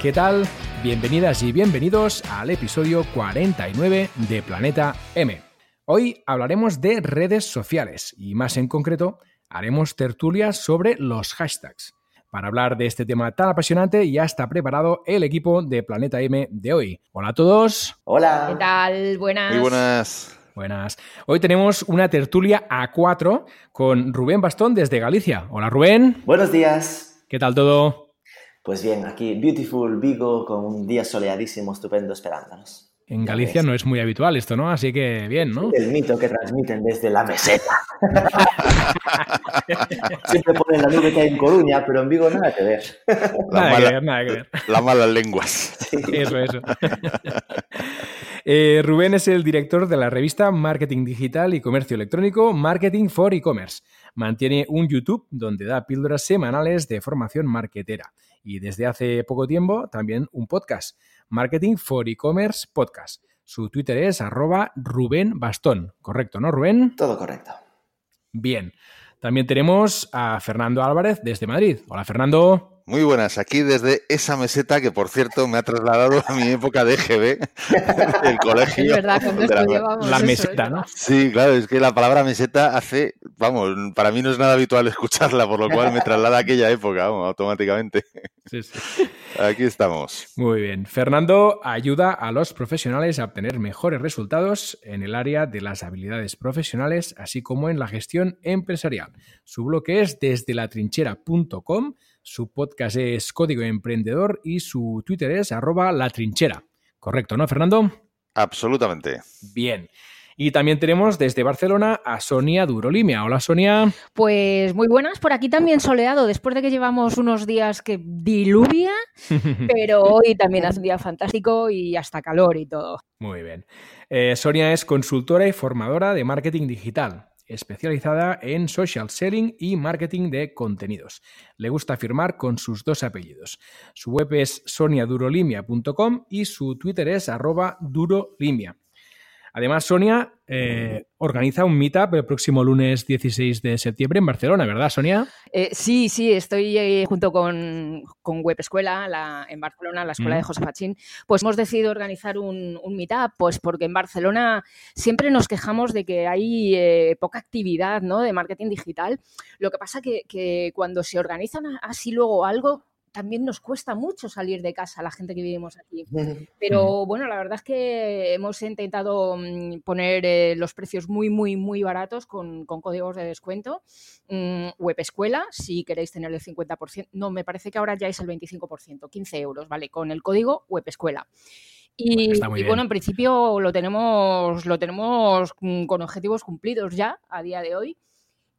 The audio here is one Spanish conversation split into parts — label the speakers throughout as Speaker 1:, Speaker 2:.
Speaker 1: ¿qué tal? Bienvenidas y bienvenidos al episodio 49 de Planeta M. Hoy hablaremos de redes sociales y más en concreto haremos tertulias sobre los hashtags. Para hablar de este tema tan apasionante ya está preparado el equipo de Planeta M de hoy. Hola a todos.
Speaker 2: Hola.
Speaker 3: ¿Qué tal? Buenas.
Speaker 4: Muy buenas.
Speaker 1: Buenas. Hoy tenemos una tertulia a cuatro con Rubén Bastón desde Galicia. Hola Rubén.
Speaker 2: Buenos días.
Speaker 1: ¿Qué tal todo?
Speaker 2: Pues bien, aquí Beautiful Vigo con un día soleadísimo, estupendo esperándonos.
Speaker 1: En Galicia no es muy habitual esto, ¿no? Así que bien, ¿no?
Speaker 2: El mito que transmiten desde la meseta. Siempre ponen la nube que hay en Coruña, pero en Vigo nada que ver.
Speaker 1: nada que ver, nada que ver.
Speaker 4: Las malas lenguas.
Speaker 1: Eso, eso. eh, Rubén es el director de la revista Marketing Digital y Comercio Electrónico Marketing for E-Commerce. Mantiene un YouTube donde da píldoras semanales de formación marketera. Y desde hace poco tiempo también un podcast Marketing for E-Commerce Podcast. Su Twitter es arroba Rubén Bastón. ¿Correcto, no, Rubén?
Speaker 2: Todo correcto.
Speaker 1: Bien. También tenemos a Fernando Álvarez desde Madrid. Hola, Fernando.
Speaker 4: Muy buenas, aquí desde esa meseta que, por cierto, me ha trasladado a mi época de EGB, del colegio.
Speaker 3: Es verdad, cuando
Speaker 4: la,
Speaker 1: La
Speaker 3: eso,
Speaker 1: meseta, ¿no?
Speaker 4: Sí, claro, es que la palabra meseta hace, vamos, para mí no es nada habitual escucharla, por lo cual me traslada a aquella época, vamos, automáticamente.
Speaker 1: Sí, sí.
Speaker 4: Aquí estamos.
Speaker 1: Muy bien. Fernando ayuda a los profesionales a obtener mejores resultados en el área de las habilidades profesionales, así como en la gestión empresarial. Su blog es desde latrinchera.com, su podcast es Código Emprendedor y su Twitter es arroba latrinchera. Correcto, ¿no, Fernando?
Speaker 4: Absolutamente.
Speaker 1: Bien. Y también tenemos desde Barcelona a Sonia Durolimia. Hola, Sonia.
Speaker 3: Pues muy buenas, por aquí también soleado, después de que llevamos unos días que diluvia, pero hoy también hace un día fantástico y hasta calor y todo.
Speaker 1: Muy bien. Eh, Sonia es consultora y formadora de marketing digital, especializada en social selling y marketing de contenidos. Le gusta firmar con sus dos apellidos. Su web es soniadurolimia.com y su Twitter es arroba durolimia. Además, Sonia eh, organiza un meetup el próximo lunes 16 de septiembre en Barcelona, ¿verdad, Sonia?
Speaker 3: Eh, sí, sí, estoy eh, junto con, con Web Escuela la, en Barcelona, la escuela
Speaker 1: Mm.
Speaker 3: de José Fachín, pues hemos decidido organizar un, un meetup, pues porque en Barcelona siempre nos quejamos de que hay poca actividad ¿no? de marketing digital. Lo que pasa que, que cuando se organizan así luego algo, también nos cuesta mucho salir de casa la gente que vivimos aquí. Pero bueno, la verdad es que hemos intentado mm, poner eh, los precios muy, muy, muy baratos con, con códigos de descuento. Mm, web Escuela, si queréis tener el 50%, no, me parece que ahora ya es el 25%, 15 euros, ¿vale? Con el código Web Escuela. Y,
Speaker 1: muy
Speaker 3: y bueno, en principio lo tenemos, lo tenemos mm, con objetivos cumplidos ya a día de hoy.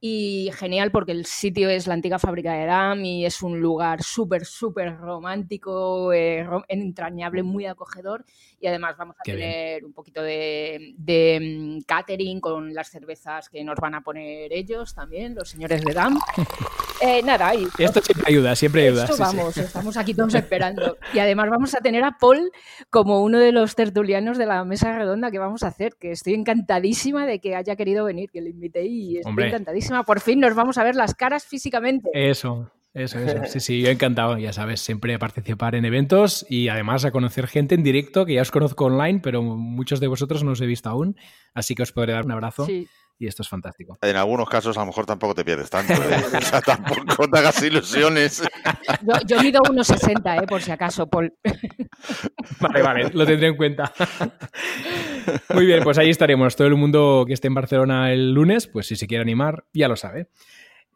Speaker 3: Y genial porque el sitio es la antigua fábrica de DAM y es un lugar súper, súper romántico, eh, entrañable, muy acogedor. Y además vamos a
Speaker 1: Qué bien.
Speaker 3: tener un poquito de, de, mm, catering con las cervezas que nos van a poner ellos también, los señores de DAM. Eh, nada, y
Speaker 1: Esto siempre ayuda, siempre ayuda.
Speaker 3: esto
Speaker 1: sí, sí.
Speaker 3: vamos, estamos aquí todos esperando. Y además vamos a tener a Paul como uno de los tertulianos de la mesa redonda que vamos a hacer, que estoy encantadísima de que haya querido venir, que le invité y estoy
Speaker 1: Hombre.
Speaker 3: encantadísima. Por fin nos vamos a ver las caras físicamente.
Speaker 1: Eso, eso, eso. Sí, sí, yo encantado, ya sabes, siempre a participar en eventos y además a conocer gente en directo, que ya os conozco online, pero muchos de vosotros no os he visto aún, así que os podré dar un abrazo
Speaker 3: Sí.
Speaker 1: Y esto es fantástico.
Speaker 4: En algunos casos a lo mejor tampoco te pierdes tanto. ¿eh? O sea, tampoco te hagas ilusiones.
Speaker 3: Yo, yo mido 1,60, eh, por si acaso, Paul.
Speaker 1: Vale, vale, lo tendré en cuenta. Muy bien, pues ahí estaremos. Todo el mundo que esté en Barcelona el lunes, pues si se quiere animar, ya lo sabe.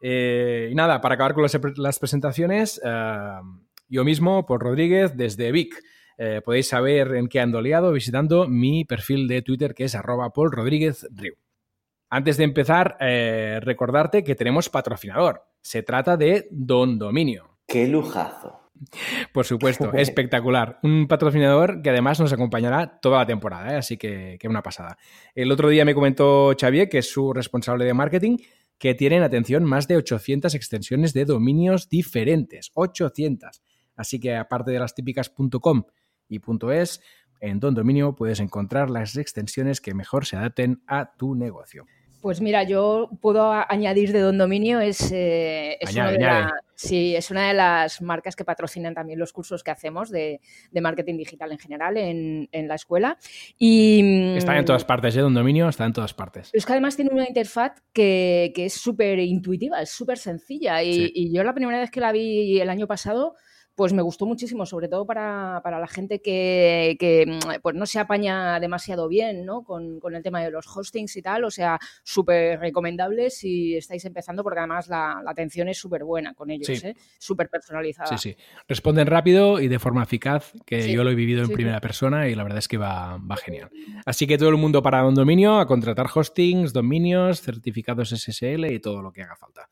Speaker 1: Eh, y nada, para acabar con las, las presentaciones, eh, yo mismo, Paul Rodríguez, desde Vic. Eh, podéis saber en qué ando liado visitando mi perfil de Twitter que es arroba Paul Rodríguez Riu. Antes de empezar, eh, recordarte que tenemos patrocinador. Se trata de Don Dominio.
Speaker 2: ¡Qué lujazo!
Speaker 1: Por supuesto, espectacular. Un patrocinador que además nos acompañará toda la temporada, ¿eh? así que, que una pasada. El otro día me comentó Xavier, que es su responsable de marketing, que tienen, atención, más de 800 extensiones de dominios diferentes. 800. Así que aparte de las típicas .com y .es, en Don Dominio puedes encontrar las extensiones que mejor se adapten a tu negocio.
Speaker 3: Pues mira, yo puedo añadir de Don Dominio, es, eh, es,
Speaker 1: Añade,
Speaker 3: una la- sí, es una de las marcas que patrocinan también los cursos que hacemos de, de marketing digital en general en, en la escuela. Y,
Speaker 1: Está en todas partes, ¿eh? Don Dominio está en todas partes.
Speaker 3: Es que además tiene una interfaz que, que es súper intuitiva, es súper sencilla. Y,
Speaker 1: Sí.
Speaker 3: y yo la primera vez que la vi el año pasado, pues me gustó muchísimo, sobre todo para, para la gente que, que, mm, pues no se apaña demasiado bien ¿no? con, con el tema de los hostings y tal. O sea, súper recomendable si estáis empezando, porque además la, la atención es súper buena con ellos,
Speaker 1: Sí.
Speaker 3: ¿eh? súper personalizada.
Speaker 1: Sí, sí. Responden rápido y de forma eficaz, que
Speaker 3: Sí,
Speaker 1: yo lo he vivido en
Speaker 3: sí,
Speaker 1: primera persona y la verdad es que va, va genial. Así que todo el mundo para Don Dominio a contratar hostings, dominios, certificados SSL y todo lo que haga falta.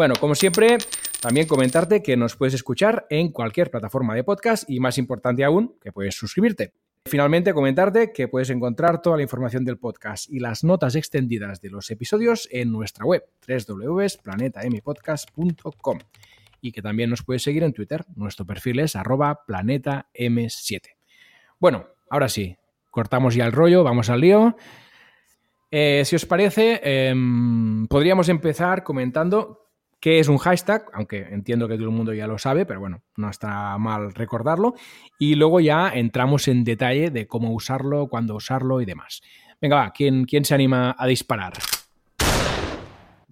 Speaker 1: Bueno, como siempre, también comentarte que nos puedes escuchar en cualquier plataforma de podcast y más importante aún, que puedes suscribirte. Finalmente, comentarte que puedes encontrar toda la información del podcast y las notas extendidas de los episodios en nuestra web www.planetampodcast.com y que también nos puedes seguir en Twitter. Nuestro perfil es arroba planetam7. Bueno, ahora sí, cortamos ya el rollo, vamos al lío. Eh, si os parece, em, podríamos empezar comentando qué es un hashtag, aunque entiendo que todo el mundo ya lo sabe, pero bueno, no está mal recordarlo. Y luego ya entramos en detalle de cómo usarlo, cuándo usarlo y demás. Venga, va, ¿quién, quién se anima a disparar?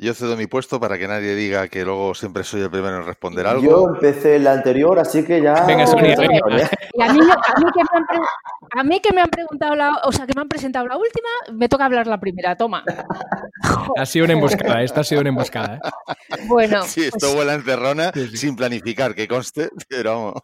Speaker 4: Yo cedo mi puesto para que nadie diga que luego siempre soy el primero en responder algo.
Speaker 2: Yo empecé el anterior, así que ya.
Speaker 1: Venga, Sonia, venga.
Speaker 3: Y a mí, a mí que me han, pre- a mí que me han preguntado la, o sea, que me han presentado la última, me toca hablar la primera. Toma.
Speaker 1: Ha sido una emboscada, esta ha sido una emboscada. ¿eh?
Speaker 3: Bueno,
Speaker 4: Sí, esto
Speaker 3: pues-
Speaker 4: vuela encerrona
Speaker 1: Sí, sí.
Speaker 4: sin planificar, que conste, pero vamos.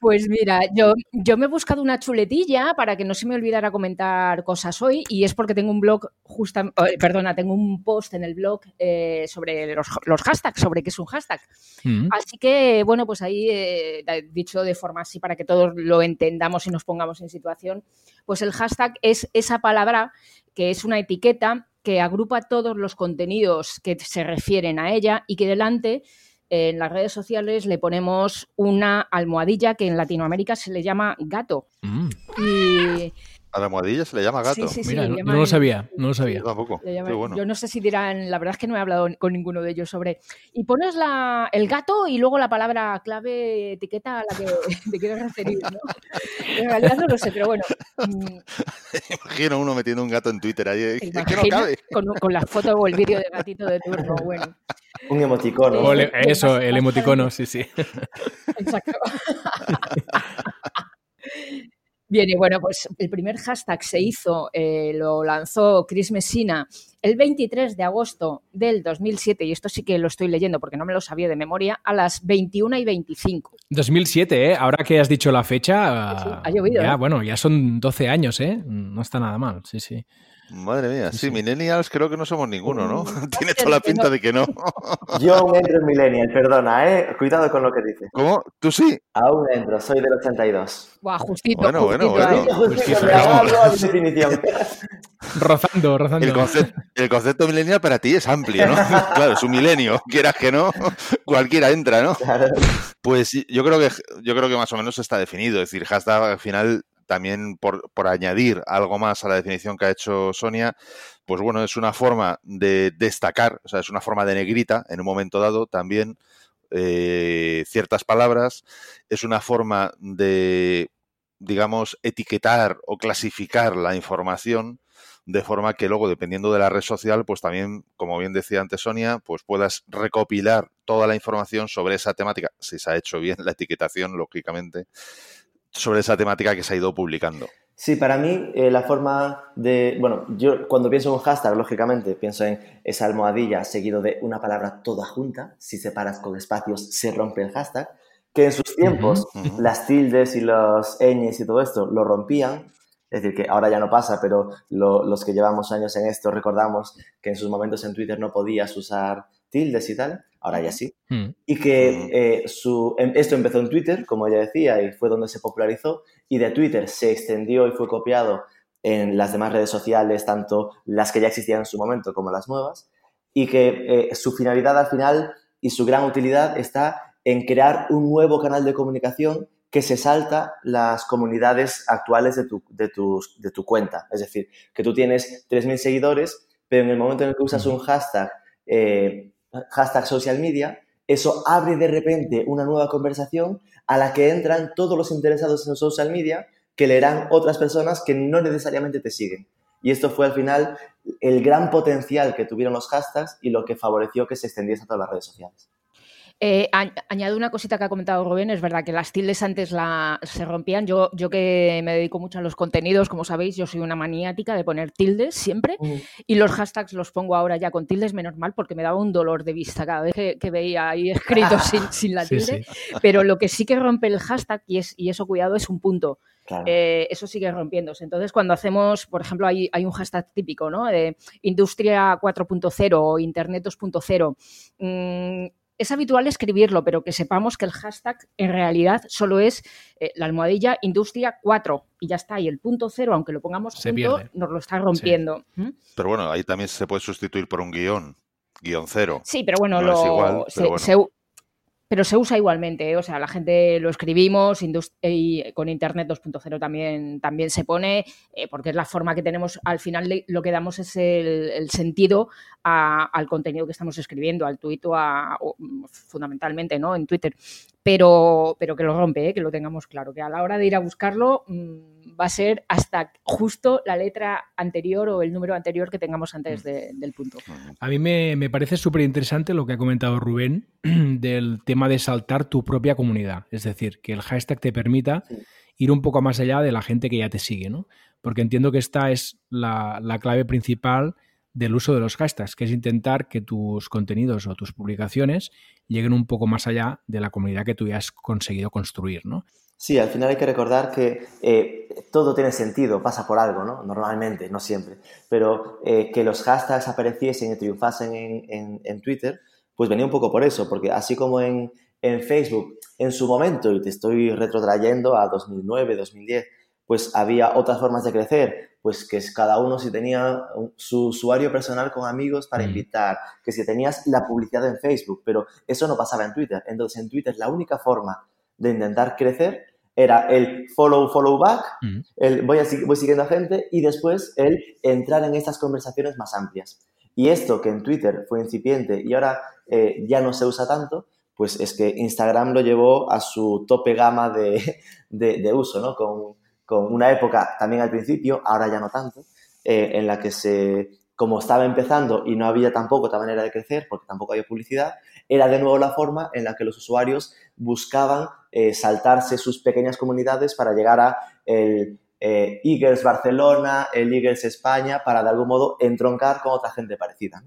Speaker 3: Pues mira, yo, yo me he buscado una chuletilla para que no se me olvidara comentar cosas hoy y es porque tengo un blog, justa, eh, perdona, tengo un post en el blog eh, sobre los, los hashtags, sobre qué es un hashtag.
Speaker 1: Mm.
Speaker 3: Así que, bueno, pues ahí, eh, dicho de forma así para que todos lo entendamos y nos pongamos en situación, pues el hashtag es esa palabra que es una etiqueta que agrupa todos los contenidos que se refieren a ella y que delante en las redes sociales le ponemos una almohadilla que en Latinoamérica se le llama gato.
Speaker 1: Mm.
Speaker 3: Y
Speaker 4: A la almohadilla se le llama gato.
Speaker 3: Sí, sí, sí,
Speaker 1: Mira, no, lo sabía, no lo
Speaker 4: Yo
Speaker 1: sabía.
Speaker 4: tampoco.
Speaker 3: llaman-
Speaker 4: Qué bueno.
Speaker 3: Yo no sé si dirán, la verdad es que no he hablado con ninguno de ellos sobre. Y pones la, el gato y luego la palabra clave etiqueta a la que te quieres referir, ¿no? En realidad no lo sé, pero bueno. mm,
Speaker 4: Imagino uno metiendo un gato en Twitter ahí.
Speaker 3: ¿te
Speaker 4: Es que no cabe.
Speaker 3: Con, con la foto o el vídeo de gatito de turno, bueno.
Speaker 2: Un emoticono.
Speaker 1: O le-
Speaker 3: Sí,
Speaker 1: eso, el emoticono, sí, sí.
Speaker 3: Exacto. Bien, y bueno, pues el primer hashtag se hizo, eh, lo lanzó Chris Messina el 23 de agosto del 2007, y esto sí que lo estoy leyendo porque no me lo sabía de memoria, a las 21 y 25.
Speaker 1: 2007, ¿eh? Ahora que has dicho la fecha,
Speaker 3: Sí, sí, ha llovido,
Speaker 1: ya,
Speaker 3: ¿eh?
Speaker 1: bueno, ya son 12 años, ¿eh? No está nada mal, sí, sí.
Speaker 4: Madre mía,
Speaker 1: Sí,
Speaker 4: millennials creo que no somos ninguno, ¿no?
Speaker 3: Mm,
Speaker 4: Tiene toda la pinta de que no.
Speaker 2: Yo aún entro en Millennial, perdona, ¿eh? Cuidado con lo que dices.
Speaker 4: ¿Cómo? ¿Tú sí?
Speaker 2: Aún entro, soy del 82.
Speaker 3: Buah, justito,
Speaker 4: Bueno, bueno,
Speaker 3: justito
Speaker 4: bueno.
Speaker 3: ahí.
Speaker 2: Justito, mi definición.
Speaker 1: Rozando, rozando.
Speaker 4: El concepto, el concepto millennial para ti es amplio, ¿no? Claro, es un milenio, quieras que no, cualquiera entra, ¿no?
Speaker 2: Claro.
Speaker 4: Pues yo creo que yo creo que más o menos está definido. Es decir, hashtag al final también por, por añadir algo más a la definición que ha hecho Sonia, pues bueno, es una forma de destacar, o sea, es una forma de negrita en un momento dado también eh, ciertas palabras, es una forma de, digamos, etiquetar o clasificar la información de forma que luego, dependiendo de la red social, pues también, como bien decía antes Sonia, pues puedas recopilar toda la información sobre esa temática, si se ha hecho bien la etiquetación, lógicamente, sobre esa temática que se ha ido publicando.
Speaker 2: Sí, para mí eh, la forma de... Bueno, yo cuando pienso en un hashtag, lógicamente, pienso en esa almohadilla seguido de una palabra toda junta. Si separas con espacios, se rompe el hashtag. Que en sus tiempos las tildes y los ñes y todo esto lo rompían. Es decir, que ahora ya no pasa, pero lo- los que llevamos años en esto recordamos que en sus momentos en Twitter no podías usar tildes y tal. Ahora ya sí.
Speaker 1: Mm.
Speaker 2: Y que eh, su, em- esto empezó en Twitter, como ella decía, y fue donde se popularizó, y de Twitter se extendió y fue copiado en las demás redes sociales, tanto las que ya existían en su momento como las nuevas, y que eh, su finalidad al final y su gran utilidad está en crear un nuevo canal de comunicación que se salta las comunidades actuales de tu, de de tu cuenta. Es decir, que tú tienes 3.000 seguidores, pero en el momento en el que usas un hashtag, eh, hashtag social media, eso abre de repente una nueva conversación a la que entran todos los interesados en social media que leerán otras personas que no necesariamente te siguen. Y esto fue al final el gran potencial que tuvieron los hashtags y lo que favoreció que se extendiese a todas las redes sociales.
Speaker 3: Eh, añado una cosita que ha comentado Rubén, es verdad que las tildes antes la, se rompían. Yo, yo que me dedico mucho a los contenidos, como sabéis, yo soy una maniática de poner tildes siempre mm. y los hashtags los pongo ahora ya con tildes, menos mal, porque me daba un dolor de vista cada vez que, veía ahí escrito sin, la tilde. Pero lo que sí que rompe el hashtag, y, es, y eso cuidado, es un punto. Eh, eso sigue rompiéndose. Entonces, cuando hacemos, por ejemplo, hay, hay un hashtag típico, ¿no? De industria 4.0 o internet 2.0 es habitual escribirlo, pero que sepamos que el hashtag en realidad solo es eh, la almohadilla industria 4 y ya está. Y el punto cero, aunque lo pongamos junto, nos lo está rompiendo. ¿Mm?
Speaker 4: Pero bueno, ahí también se puede sustituir por un guion, guion cero.
Speaker 3: Sí, pero bueno, lo, pero se usa igualmente, ¿eh? o sea, la gente lo escribimos y con Internet 2.0 también, también se pone, eh, porque es la forma que tenemos, al final lo que damos es el, sentido al contenido que estamos escribiendo, al tuit o, fundamentalmente ¿no? en Twitter pero, pero que lo rompe, ¿eh? que lo tengamos claro, que a la hora de ir a buscarlo mm, va a ser hasta justo la letra anterior o el número anterior que tengamos antes mm. del punto.
Speaker 1: A mí me, parece súper interesante lo que ha comentado Rubén del tema de saltar tu propia comunidad, es decir, que el hashtag te permita ir un poco más allá de la gente que ya te sigue, ¿no? Porque entiendo que esta es la, la clave principal del uso de los hashtags, que es intentar que tus contenidos o tus publicaciones lleguen un poco más allá de la comunidad que tú ya has conseguido construir, ¿no?
Speaker 2: Sí, al final hay que recordar que eh, todo tiene sentido, pasa por algo, ¿no? Normalmente, no siempre. Pero eh, que los hashtags apareciesen y triunfasen en, Twitter, pues venía un poco por eso, porque así como en, en Facebook, en su momento, y te estoy retrotrayendo a 2009, 2010, pues había otras formas de crecer, pues que cada uno si tenía su usuario personal con amigos para mm. invitar, que si tenías la publicidad en Facebook, pero eso no pasaba en Twitter. Entonces en Twitter la única forma de intentar crecer era el follow, follow back, mm. el voy, a, voy siguiendo a gente y después el entrar en estas conversaciones más amplias. Y esto que en Twitter fue incipiente y ahora eh, ya no se usa tanto, pues es que Instagram lo llevó a su tope gama de, de, de uso, ¿no? Con, con una época también al principio, ahora ya no tanto, eh, en la que se, como estaba empezando y no había tampoco otra manera de crecer, porque tampoco había publicidad, era de nuevo la forma en la que los usuarios buscaban eh, saltarse sus pequeñas comunidades para llegar a el eh, Eagles Barcelona, el Eagles España, para de algún modo entroncar con otra gente parecida.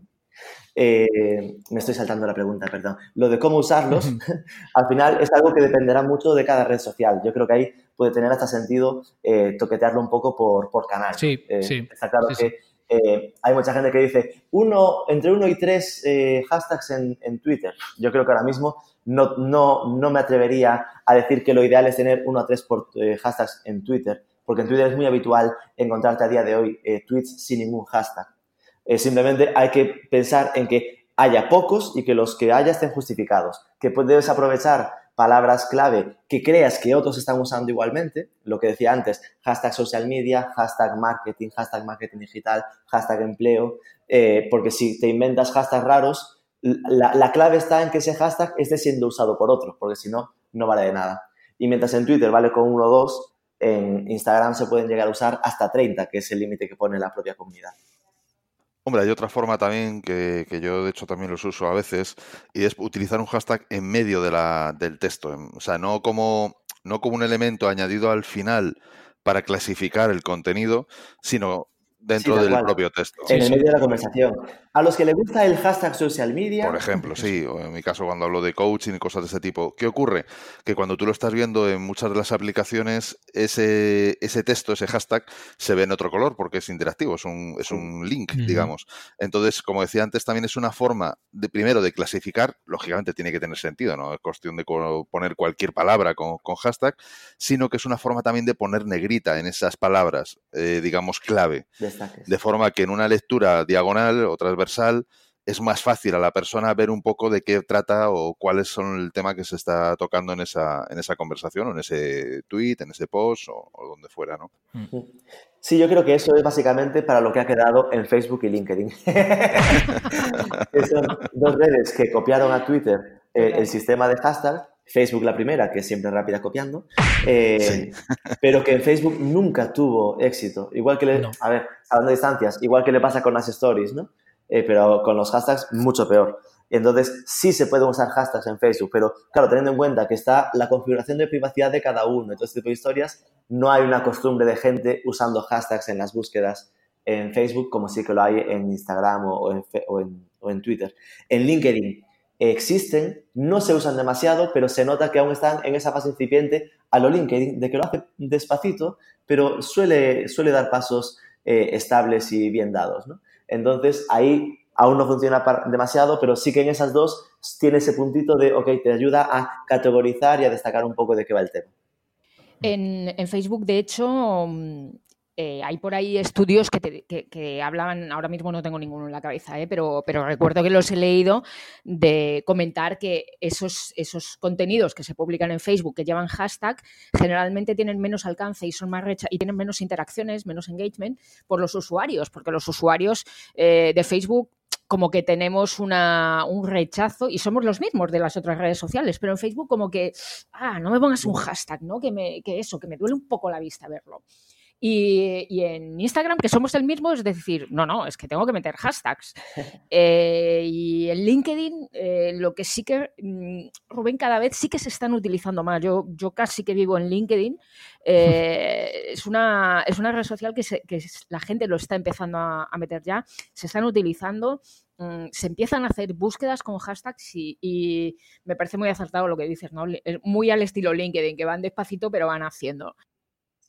Speaker 2: Eh, me estoy saltando la pregunta, perdón. Lo de cómo usarlos, al final es algo que dependerá mucho de cada red social. Yo creo que ahí puede tener hasta sentido eh, toquetearlo un poco por, por canal.
Speaker 1: Sí,
Speaker 2: eh,
Speaker 1: sí.
Speaker 2: Está claro que hay mucha gente que dice uno, entre uno y tres hashtags en, en, Twitter. Yo creo que ahora mismo no, no, no me atrevería a decir que lo ideal es tener uno a tres por, hashtags en Twitter, porque en Twitter es muy habitual encontrarte a día de hoy tweets sin ningún hashtag. Simplemente hay que pensar en que haya pocos y que los que haya estén justificados. Que debes aprovechar palabras clave que creas que otros están usando igualmente, lo que decía antes, hashtag social media, hashtag marketing, hashtag marketing digital, hashtag empleo, eh, porque si te inventas hashtags raros, la, la, clave está en que ese hashtag esté siendo usado por otros, porque si no, no vale de nada. Y mientras en Twitter vale con uno o dos, en Instagram se pueden llegar a usar hasta 30, que es el límite que pone la propia comunidad.
Speaker 4: Hombre, hay otra forma también que, yo de hecho también los uso a veces y es utilizar un hashtag en medio de la, del texto. O sea, no como, no como un elemento añadido al final para clasificar el contenido, sino dentro del propio texto.
Speaker 2: En el medio de la conversación. A los que les gusta el hashtag social media.
Speaker 4: Por ejemplo, sí, o en mi caso cuando hablo de coaching y cosas de ese tipo. ¿Qué ocurre? Que cuando tú lo estás viendo en muchas de las aplicaciones, ese, ese texto, ese hashtag, se ve en otro color porque es interactivo, es un, es un link, digamos. Entonces, como decía antes, también es una forma de, primero, de clasificar, lógicamente tiene que tener sentido, no es cuestión de poner cualquier palabra con, hashtag, sino que es una forma también de poner negrita en esas palabras, eh, digamos, clave. De forma que en una lectura diagonal o transversal es más fácil a la persona ver un poco de qué trata o cuáles son el tema que se está tocando en esa, en esa conversación o en ese tweet, en ese post o, donde fuera, ¿no?
Speaker 2: Mm. Sí, yo creo que eso es básicamente para lo que ha quedado en Facebook y LinkedIn. son dos redes que copiaron a Twitter eh, el sistema de hashtag Facebook la primera, que es siempre rápida copiando, eh, pero que en Facebook nunca tuvo éxito. Igual que, le, a ver, hablando de distancias, igual que le pasa con las stories, ¿no? Eh, pero con los hashtags mucho peor. Entonces, sí se pueden usar hashtags en Facebook, pero claro, teniendo en cuenta que está la configuración de privacidad de cada uno y todo este tipo de historias, no hay una costumbre de gente usando hashtags en las búsquedas en Facebook como sí que lo hay en Instagram o en, o en, Twitter. En LinkedIn existen, no se usan demasiado, pero se nota que aún están en esa fase incipiente a lo LinkedIn, de que lo hace despacito, pero suele, suele dar pasos eh, estables y bien dados. Entonces, ahí aún no funciona demasiado, pero sí que en esas dos tiene ese puntito de, ok, te ayuda a categorizar y a destacar un poco de qué va el tema.
Speaker 3: En, en Facebook, de hecho, eh, hay por ahí estudios que, que, hablan, ahora mismo no tengo ninguno en la cabeza, eh, pero, recuerdo que los he leído de comentar que esos, contenidos que se publican en Facebook que llevan hashtag generalmente tienen menos alcance y son más y tienen menos interacciones, menos engagement por los usuarios, porque los usuarios eh, de Facebook como que tenemos un rechazo y somos los mismos de las otras redes sociales, pero en Facebook como que, ah, no me pongas un hashtag, ¿no? Que, me, que eso, que me duele un poco la vista verlo. Y, en Instagram, que somos el mismo, es decir, no, no, es que tengo que meter hashtags. Eh, y en LinkedIn, eh, lo que sí que, mm, Rubén, cada vez sí que se están utilizando más. Yo, yo casi que vivo en LinkedIn. Eh, es, una, es una red social que, que, la gente lo está empezando a, meter ya. Se están utilizando mm, se empiezan a hacer búsquedas con hashtags y, y, me parece muy acertado lo que dices, ¿no? Muy al estilo LinkedIn, que van despacito pero van haciendo.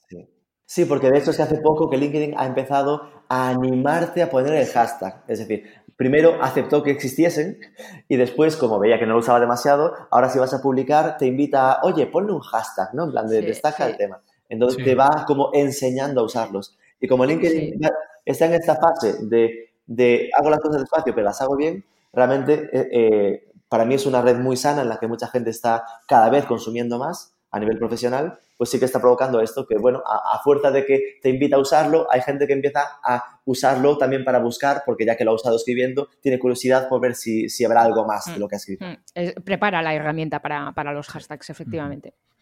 Speaker 2: Sí. Sí, porque de hecho es que hace poco que LinkedIn ha empezado a animarte a poner el hashtag. Es decir, primero aceptó que existiesen y después, como veía que no lo usaba demasiado, ahora si vas a publicar te invita a, oye, ponle un hashtag, ¿no? En plan, de, destaca el tema. Entonces te va como enseñando a usarlos. Y como LinkedIn está en esta fase de, de, hago las cosas despacio, pero las hago bien, realmente eh, eh, para mí es una red muy sana en la que mucha gente está cada vez consumiendo más a nivel profesional, pues sí que está provocando esto, que bueno, a, fuerza de que te invita a usarlo, hay gente que empieza a usarlo también para buscar, porque ya que lo ha usado escribiendo, tiene curiosidad por ver si, habrá algo más de mm, lo que ha escrito.
Speaker 3: Mm. prepara la herramienta para, para los hashtags, efectivamente. Mm.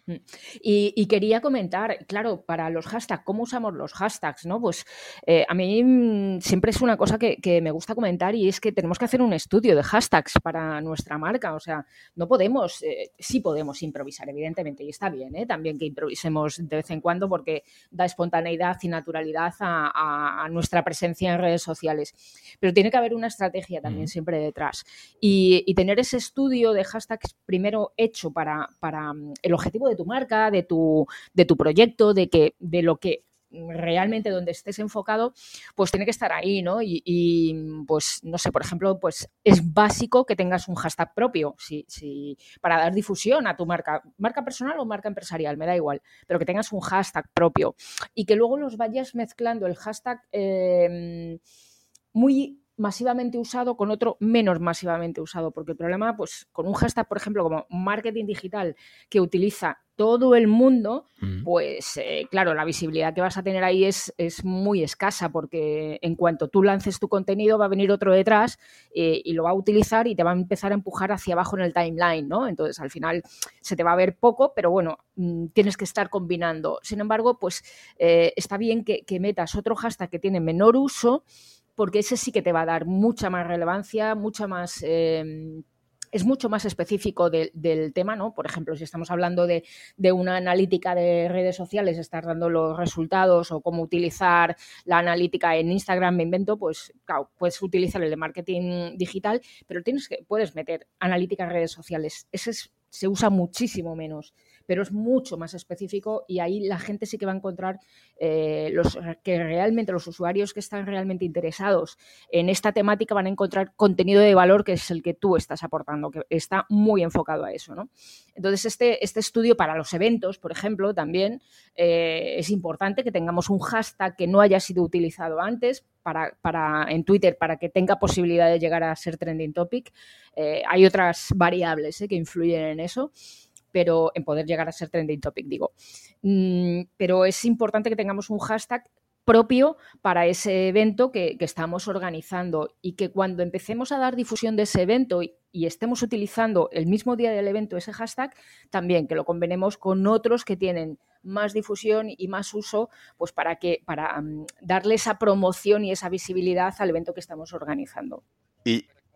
Speaker 3: Y, quería comentar, claro, para los hashtags, ¿cómo usamos los hashtags? ¿no? Pues eh, a mí mm, siempre es una cosa que, me gusta comentar y es que tenemos que hacer un estudio de hashtags para nuestra marca. O sea, no podemos, eh, sí podemos improvisar, evidentemente, y está bien ¿eh? también que improvisemos de vez en cuando porque da espontaneidad y naturalidad a, nuestra presencia en redes sociales. Pero tiene que haber una estrategia también siempre detrás. Y, y, tener ese estudio de hashtags primero hecho para, para mm, el objetivo de de tu marca, de tu, de tu proyecto, de, que, de lo que realmente donde estés enfocado, pues tiene que estar ahí, ¿no? Y, pues, no sé, por ejemplo, pues es básico que tengas un hashtag propio, si, para dar difusión a tu marca, marca personal o marca empresarial, me da igual, pero que tengas un hashtag propio y que luego los vayas mezclando el hashtag eh, muy masivamente usado con otro menos masivamente usado, porque el problema, pues con un hashtag, por ejemplo, como marketing digital, que utiliza todo el mundo, pues eh, claro, la visibilidad que vas a tener ahí es, es, muy escasa, porque en cuanto tú lances tu contenido va a venir otro detrás eh, y lo va a utilizar y te va a empezar a empujar hacia abajo en el timeline, ¿no? Entonces al final se te va a ver poco, pero bueno, mm, tienes que estar combinando. Sin embargo, pues eh, está bien que, que metas otro hashtag que tiene menor uso porque ese sí que te va a dar mucha más relevancia, mucha más... Em, es mucho más específico del tema, ¿no? Por ejemplo, si estamos hablando de, una analítica de redes sociales, estás dando los resultados o cómo utilizar la analítica en Instagram, me invento, pues claro, puedes utilizar el de marketing digital, pero tienes que, puedes meter analítica en redes sociales. Ese se usa muchísimo menos pero es mucho más específico y ahí la gente sí que va a encontrar eh, los que realmente los usuarios que están realmente interesados en esta temática van a encontrar contenido de valor que es el que tú estás aportando, que está muy enfocado a eso. ¿no? Entonces, este, este estudio para los eventos, por ejemplo, también eh, es importante que tengamos un hashtag que no haya sido utilizado antes para, para, en Twitter para que tenga posibilidad de llegar a ser trending topic. Eh, hay otras variables que influyen en eso pero en poder llegar a ser trending topic, digo. Mm, pero es importante que tengamos un hashtag propio para ese evento que, estamos organizando y que cuando empecemos a dar difusión de ese evento y, estemos utilizando el mismo día del evento ese hashtag, también que lo convenemos con otros que tienen más difusión y más uso, pues para que para mm, darle esa promoción y esa visibilidad al evento que estamos organizando.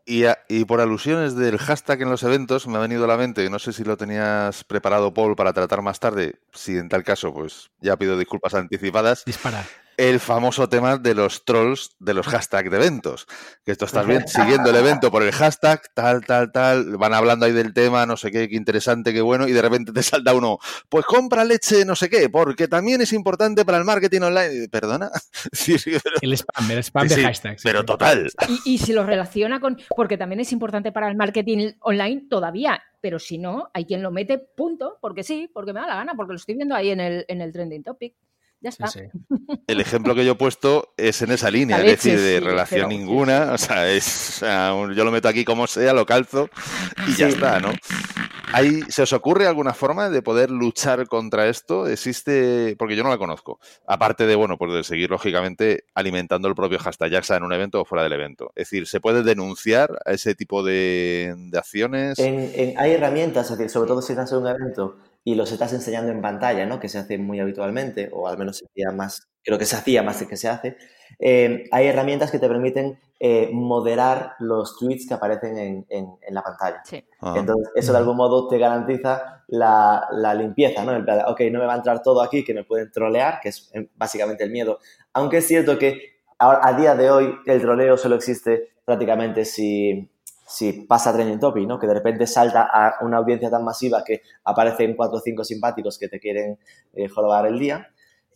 Speaker 4: Y, por alusiones del hashtag en los eventos, me ha venido a la mente, no sé si lo tenías preparado, Paul, para tratar más tarde. Si en tal caso, pues ya pido disculpas anticipadas.
Speaker 1: Disparar
Speaker 4: el famoso tema de los trolls de los hashtags de eventos. Que esto estás bien, siguiendo el evento por el hashtag, tal, tal, tal, van hablando ahí del tema, no sé qué, qué interesante, qué bueno, y de repente te salta uno, pues compra leche, no sé qué, porque también es importante para el marketing online. ¿Perdona?
Speaker 1: el spam, el spam de hashtags.
Speaker 4: Pero total.
Speaker 3: Y, y si lo relaciona con, porque también es importante para el marketing online todavía, pero si no, hay quien lo mete, punto, porque sí, porque me da la gana, porque lo estoy viendo ahí en el, en el trending topic. Ya está.
Speaker 4: El ejemplo que yo he puesto es en esa línea, es decir, de relación ninguna. O sea, es, yo lo meto aquí como sea, lo calzo y ya está, ¿no? ¿Se os ocurre alguna forma de poder luchar contra esto? ¿Existe? Porque yo no la conozco. Aparte de, bueno, pues de seguir, lógicamente, alimentando el propio hashtag, ya sea en un evento o fuera del evento. Es decir, ¿se puede denunciar a ese tipo de, acciones?
Speaker 2: hay herramientas, es decir, sobre todo si estás en un evento y los estás enseñando en pantalla, ¿no? Que se hace muy habitualmente, o al menos se hacía más, creo que se hacía más de que se hace. Eh, hay herramientas que te permiten eh, moderar los tweets que aparecen en, en, la pantalla. Ah. Entonces, eso de algún modo te garantiza la, la limpieza, ¿no? El, ok, no me va a entrar todo aquí que me pueden trolear, que es eh, básicamente el miedo. Aunque es cierto que a, a día de hoy el troleo solo existe prácticamente si si pasa Trending Topic, ¿no? Que de repente salta a una audiencia tan masiva que aparecen cuatro o cinco simpáticos que te quieren eh, jorobar el día.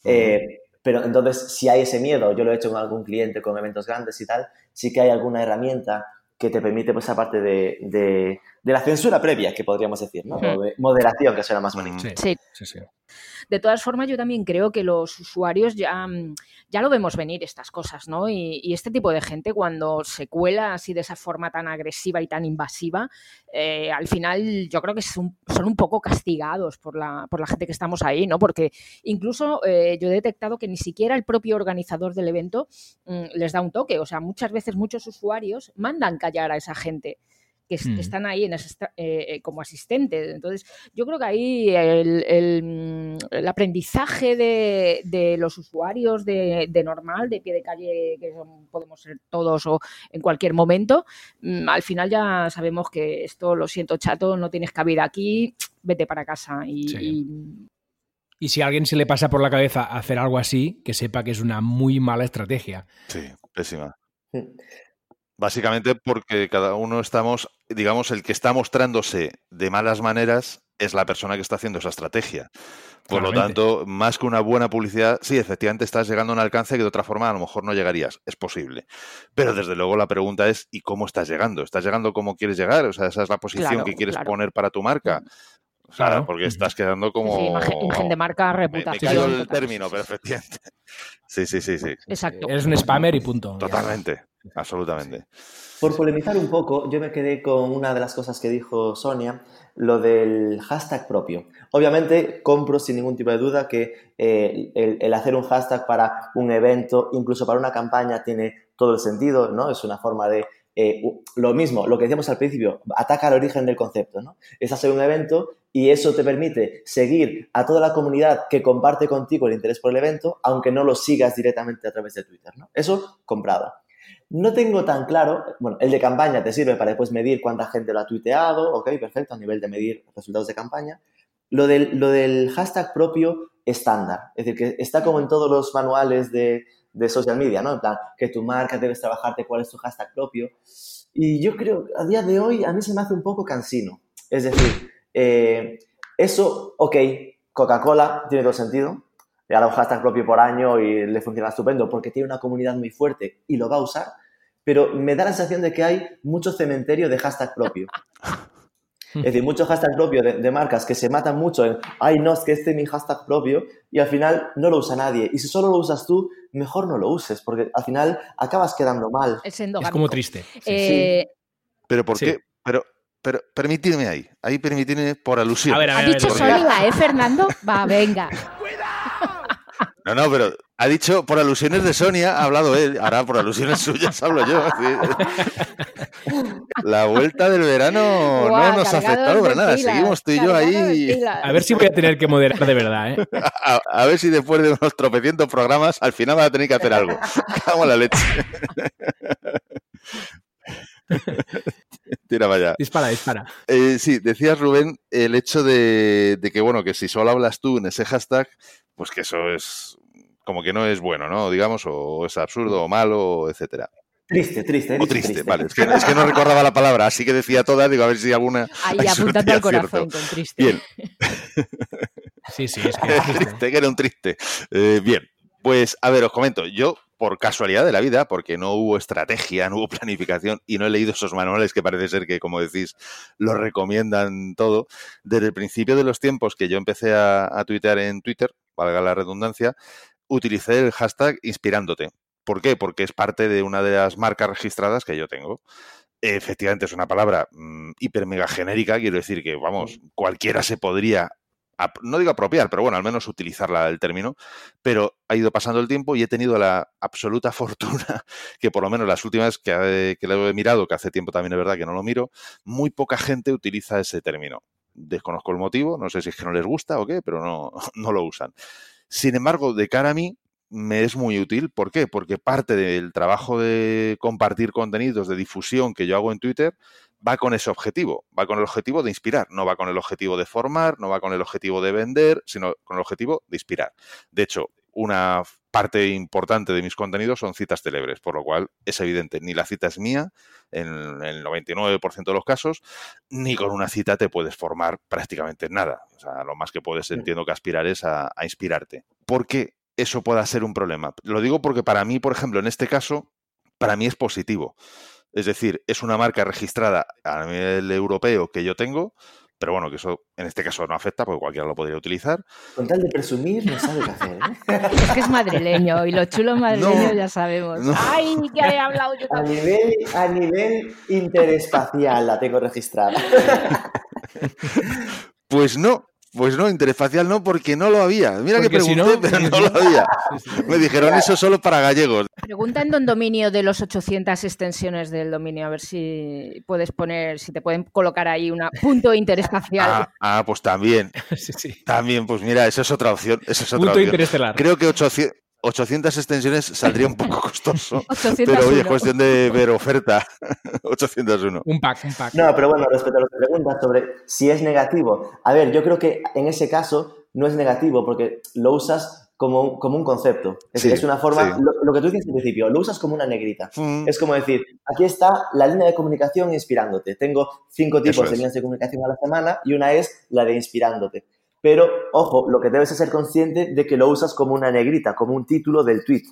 Speaker 2: Eh, pero entonces, si hay ese miedo, yo lo he hecho con algún cliente con eventos grandes y tal, sí que hay alguna herramienta que te permite, pues, aparte de, de, la censura previa, que podríamos decir, ¿no? O de moderación, que suena más bonito.
Speaker 3: sí, sí. Sí. De todas formas, yo también creo que los usuarios ya, mm, ya lo vemos venir estas cosas, ¿no? Y, este tipo de gente cuando se cuela así de esa forma tan agresiva y tan invasiva, eh, al final yo creo que son, un poco castigados por la, por la gente que estamos ahí, ¿no? Porque incluso eh, yo he detectado que ni siquiera el propio organizador del evento mm, les da un toque. O sea, muchas veces muchos usuarios mandan callar a esa gente que, mm. están ahí en eh, eh, como asistentes. Entonces, yo creo que ahí el, mm, aprendizaje de, los usuarios de, normal, de pie de calle, que podemos ser todos o en cualquier momento, mm, al final ya sabemos que esto, lo siento chato, no tienes cabida aquí, vete para casa. Y,
Speaker 1: y... si a alguien se le pasa por la cabeza hacer algo así, que sepa que es una muy mala estrategia.
Speaker 4: Sí, pésima. Básicamente porque cada uno estamos, digamos, el que está mostrándose de malas maneras es la persona que está haciendo esa estrategia. Por lo tanto, más que una buena publicidad, sí, efectivamente estás llegando a un alcance que de otra forma a lo mejor no llegarías. Es posible. Pero desde luego la pregunta es, ¿y cómo estás llegando? ¿Estás llegando como quieres llegar? O sea, esa es la posición que quieres poner para tu marca. Claro, porque estás quedando como...
Speaker 3: Sí, imagen, de marca, reputación.
Speaker 4: Me, el término, pero efectivamente. Sí, sí, sí, sí.
Speaker 3: Exacto.
Speaker 1: Eres un spammer y punto.
Speaker 4: Totalmente. Absolutamente.
Speaker 2: Por polemizar un poco, yo me quedé con una de las cosas que dijo Sonia, lo del hashtag propio. Obviamente, compro sin ningún tipo de duda que eh, el, hacer un hashtag para un evento, incluso para una campaña, tiene todo el sentido, ¿no? Es una forma de eh, lo mismo, lo que decíamos al principio, ataca al origen del concepto, ¿no? Es hacer un evento y eso te permite seguir a toda la comunidad que comparte contigo el interés por el evento, aunque no lo sigas directamente a través de Twitter, ¿no? Eso comprado. No tengo tan claro, bueno, el de campaña te sirve para después medir cuánta gente lo ha tuiteado, ok, perfecto, a nivel de medir resultados de campaña. Lo del, lo del hashtag propio estándar, es decir, que está como en todos los manuales de, de social media, ¿no? En plan, que tu marca debes trabajarte cuál es tu hashtag propio. Y yo creo, a día de hoy, a mí se me hace un poco cansino. Es decir, eh, Eso, ok, Coca-Cola tiene todo sentido. Le ha dado un hashtag propio por año y le funciona estupendo porque tiene una comunidad muy fuerte y lo va a usar. Pero me da la sensación de que hay mucho cementerio de hashtag propio. Es decir, muchos hashtags propios de, de, marcas que se matan mucho en, ay, no, es que este es mi hashtag propio y al final no lo usa nadie. Y si solo lo usas tú, mejor no lo uses porque al final acabas quedando mal.
Speaker 3: Es,
Speaker 1: es como triste.
Speaker 3: Eh,
Speaker 4: Pero ¿por
Speaker 1: Sí.
Speaker 4: qué? Pero, pero permitidme ahí, ahí permitidme por alusión.
Speaker 1: A ver, a
Speaker 3: ¿Ha
Speaker 1: ver,
Speaker 3: dicho. Sóliga, eh, Fernando? Va, venga.
Speaker 4: No, no, pero ha dicho por alusiones de Sonia, ha hablado él, ahora por alusiones suyas hablo yo. sí. La vuelta del verano
Speaker 3: Buah,
Speaker 4: no nos ha afectado para nada,
Speaker 3: pilas,
Speaker 4: seguimos tú y yo ahí.
Speaker 1: A ver si voy a tener que moderar de verdad, ¿eh?
Speaker 4: A, a ver si después de unos tropecientos programas al final va a tener que hacer algo. Cago en la leche. Tira para allá.
Speaker 1: Dispara, dispara.
Speaker 4: Eh, sí, decías Rubén el hecho de, de que, bueno, que si solo hablas tú en ese hashtag, pues que eso es como que no es bueno, ¿no? Digamos, o es absurdo o malo, etcétera.
Speaker 2: Triste, triste.
Speaker 4: O triste, vale. Es que, es que no recordaba la palabra, así que decía todas, digo, a ver si alguna.
Speaker 3: Ahí apuntando al corazón
Speaker 4: cierto.
Speaker 3: con triste.
Speaker 4: Bien,
Speaker 1: Sí, sí, es que es triste.
Speaker 4: triste, que era un triste. Eh, bien, pues a ver, os comento. Yo, por casualidad de la vida, porque no hubo estrategia, no hubo planificación y no he leído esos manuales que parece ser que, como decís, lo recomiendan todo, desde el principio de los tiempos que yo empecé a, a tuitear en Twitter, valga la redundancia, utilicé el hashtag inspirándote. ¿Por qué? Porque es parte de una de las marcas registradas que yo tengo. Efectivamente, es una palabra mm, hiper mega genérica, quiero decir que, vamos, cualquiera se podría no digo apropiar, pero bueno, al menos utilizarla el término, pero ha ido pasando el tiempo y he tenido la absoluta fortuna que por lo menos las últimas que, que lo he mirado, que hace tiempo también es verdad que no lo miro, muy poca gente utiliza ese término. Desconozco el motivo, no sé si es que no les gusta o qué, pero no, no lo usan. Sin embargo, de cara a mí, me es muy útil. ¿Por qué? Porque parte del trabajo de compartir contenidos, de difusión que yo hago en Twitter, va con ese objetivo, va con el objetivo de inspirar, no va con el objetivo de formar, no va con el objetivo de vender, sino con el objetivo de inspirar. De hecho, una parte importante de mis contenidos son citas célebres, por lo cual es evidente, ni la cita es mía en el 99% de los casos, ni con una cita te puedes formar prácticamente en nada. O sea, lo más que puedes, entiendo que aspirar es a, a inspirarte. ¿Por qué eso pueda ser un problema? Lo digo porque para mí, por ejemplo, en este caso, para mí es positivo. Es decir, es una marca registrada a nivel europeo que yo tengo, pero bueno, que eso en este caso no afecta porque cualquiera lo podría utilizar.
Speaker 2: Con tal de presumir, no sabe qué hacer. ¿eh?
Speaker 3: Es que es madrileño y los chulos madrileños
Speaker 4: No,
Speaker 3: ya sabemos.
Speaker 4: no.
Speaker 3: Ay, que he hablado yo
Speaker 2: A
Speaker 3: también.
Speaker 2: nivel, a nivel interespacial la tengo registrada.
Speaker 4: Pues no, pues no, interespacial no, porque no lo había. Mira que
Speaker 1: Porque si
Speaker 4: pregunté,
Speaker 1: no,
Speaker 4: pero no lo había.
Speaker 1: Sí, sí.
Speaker 4: Me dijeron eso solo para gallegos.
Speaker 3: Pregunta en Don Dominio de los 800 extensiones del dominio, a ver si puedes poner, si te pueden colocar ahí una punto interespacial.
Speaker 4: Ah, ah, pues también,
Speaker 1: Sí, sí.
Speaker 4: también, pues mira, esa es otra opción. Esa es otra
Speaker 1: Punto
Speaker 4: opción.
Speaker 1: interestelar.
Speaker 4: Creo que 800, 800 extensiones saldría un poco costoso.
Speaker 3: 801.
Speaker 4: Pero oye, es cuestión de ver oferta. 801.
Speaker 1: Un pack, un pack.
Speaker 2: No, pero bueno, respecto a que preguntas sobre si es negativo. A ver, yo creo que en ese caso no es negativo porque lo usas como, un- como un concepto. Es,
Speaker 4: Sí,
Speaker 2: es una forma,
Speaker 4: sí.
Speaker 2: lo, lo que tú dices al principio, lo usas como una negrita.
Speaker 4: Mm,
Speaker 2: Es como decir, aquí está la línea de comunicación inspirándote. Tengo cinco tipos
Speaker 4: Eso
Speaker 2: de
Speaker 4: es.
Speaker 2: líneas de comunicación a la semana y una es la de inspirándote. Pero, ojo, lo que debes es ser consciente de que lo usas como una negrita, como un título del tweet.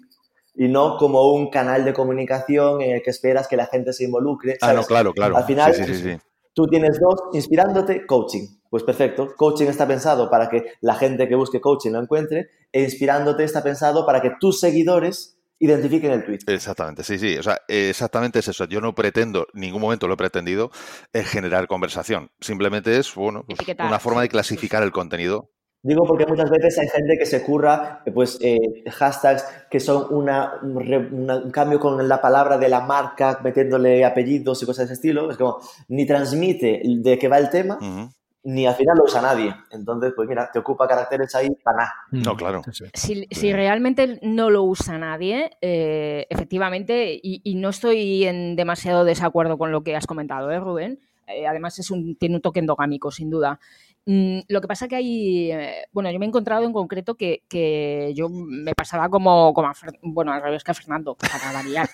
Speaker 2: Y no como un canal de comunicación en el que esperas que la gente se involucre.
Speaker 4: Ah,
Speaker 2: ¿sabes?
Speaker 4: no, claro, claro.
Speaker 2: Al final,
Speaker 4: sí, sí, sí, sí.
Speaker 2: Tú tienes dos, inspirándote, coaching. Pues perfecto, coaching está pensado para que la gente que busque coaching lo encuentre e inspirándote está pensado para que tus seguidores identifiquen el tweet.
Speaker 4: Exactamente, sí, sí. O sea, exactamente es eso. Yo no pretendo, en ningún momento lo he pretendido, eh, generar conversación. Simplemente es, bueno, pues, una forma de clasificar el contenido.
Speaker 2: Digo porque muchas veces hay gente que se curra eh, pues, eh, hashtags que son una, un, re- una- un cambio con la palabra de la marca, metiéndole apellidos y cosas de ese estilo. Es como, ni transmite de qué va el tema,
Speaker 4: Ujú.
Speaker 2: Ni al final lo usa nadie. Entonces, pues mira, te ocupa caracteres ahí para nada.
Speaker 4: No, claro.
Speaker 3: Si, si realmente no lo usa nadie, eh, efectivamente, y, y no estoy en demasiado desacuerdo con lo que has comentado, ¿eh, Rubén? Eh, además es un, tiene un toque endogámico, sin duda. Mm, lo que pasa que hay, eh, bueno, yo me he encontrado en concreto que, que yo me pasaba como, como bueno, al revés que a Fernando, para variar.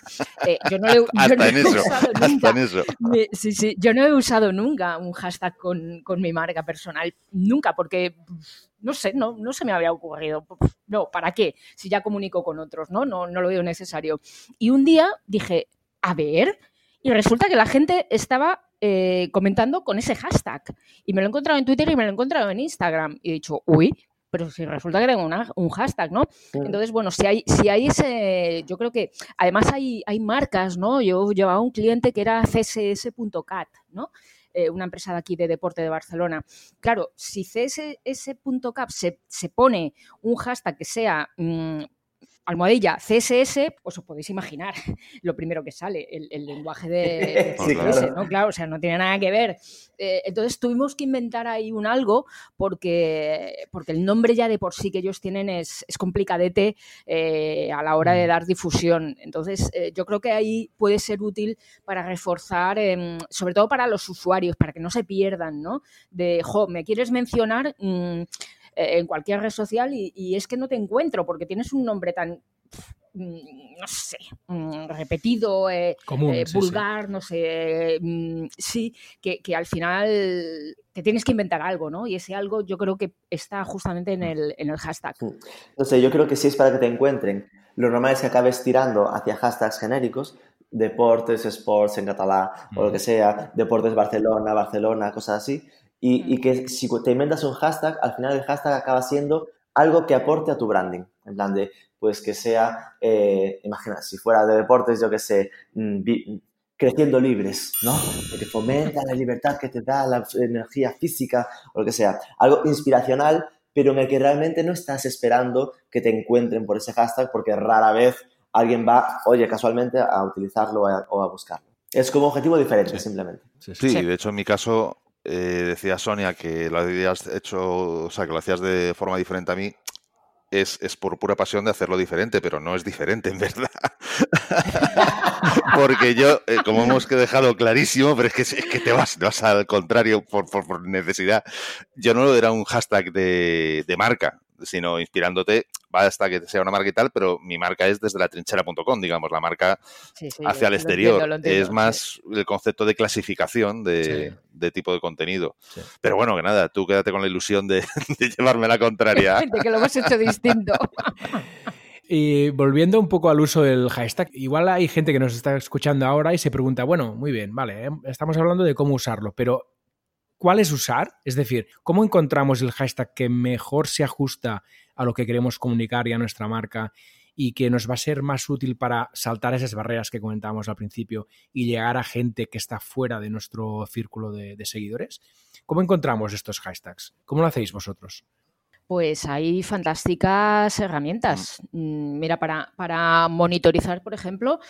Speaker 3: Eh, yo no, he,
Speaker 4: hasta en eso, en eso.
Speaker 3: sí, sí, yo no he usado nunca un hashtag con, con mi marca personal, nunca, porque no sé, no, no se me había ocurrido. No, ¿para qué? Si ya comunico con otros, ¿no? No, no lo veo necesario. Y un día dije, a ver, y resulta que la gente estaba eh, comentando con ese hashtag. Y me lo he encontrado en Twitter y me lo he encontrado en Instagram. Y he dicho, uy, pero si resulta que tengo un hashtag, ¿no? Entonces, bueno, si hay, si hay ese, yo creo que además hay, hay marcas, ¿no? Yo llevaba un cliente que era css.cat, ¿no? Eh, una empresa de aquí de deporte de Barcelona. Claro, si css.cap se, se pone un hashtag que sea mm, almohadilla CSS, pues os podéis imaginar lo primero que sale, el, lenguaje de, CSS, ¿no? Claro, o sea, no tiene nada que ver. Eh, entonces tuvimos que inventar ahí un algo porque, porque el nombre ya de por sí que ellos tienen es, es complicadete eh, a la hora de mm. dar difusión. Entonces eh, yo creo que ahí puede ser útil para reforzar, em, sobre todo para los usuarios, para que no se pierdan, ¿no? De, jo, ¿me quieres mencionar? Mm, eh, en cualquier red social y, es que no te encuentro porque tienes un nombre tan mm, no sé, mm, repetido, eh, eh, vulgar, no sé, mm, sí, que, al final te tienes que inventar algo, ¿no? Y ese algo yo creo que está justamente en el, en el hashtag.
Speaker 2: No sé, yo creo que si es para que te encuentren, lo normal es que acabes tirando hacia hashtags genéricos, deportes, sports en catalán o lo que sea, deportes Barcelona, Barcelona, cosas así, y, que si te inventas un hashtag, al final el hashtag acaba siendo algo que aporte a tu branding. En plan de, pues que sea, eh, imagina, si fuera de deportes, yo que sé, mm, creciendo libres, ¿no? Que fomenta la libertad que te da la energía física o lo que sea. Algo inspiracional, pero en el que realmente no estás esperando que te encuentren por ese hashtag porque rara vez alguien va, oye, casualmente a utilizarlo o a, buscarlo. Es como objetivo diferente, simplemente.
Speaker 4: sí, de hecho en mi caso eh, decía Sonia que lo habías hecho, o sea, que lo hacías de forma diferente a mí, es, por pura pasión de hacerlo diferente, pero no es diferente en verdad. Porque yo, eh, como hemos dejado clarísimo, pero es que, es que te, vas, vas al contrario por, por, necesidad, yo no lo era un hashtag de, de marca, sino inspirándote, hasta que sea una marca y tal, pero mi marca es desde la trinchera.com, digamos, la marca hacia el exterior. es más el concepto de clasificación de, tipo de contenido. Pero bueno, que nada, tú quédate con la ilusión de, llevarme la contraria.
Speaker 3: de que lo hemos hecho distinto.
Speaker 1: Y volviendo un poco al uso del hashtag, igual hay gente que nos está escuchando ahora y se pregunta, bueno, muy bien, vale, eh, estamos hablando de cómo usarlo, pero ¿cuál es usar? Es decir, ¿cómo encontramos el hashtag que mejor se ajusta a lo que queremos comunicar y a nuestra marca y que nos va a ser más útil para saltar esas barreras que comentábamos al principio y llegar a gente que está fuera de nuestro círculo de, de seguidores? ¿Cómo encontramos estos hashtags? ¿Cómo lo hacéis vosotros?
Speaker 3: Pues hay fantásticas herramientas. Mm, mira, para, para monitorizar, por ejemplo,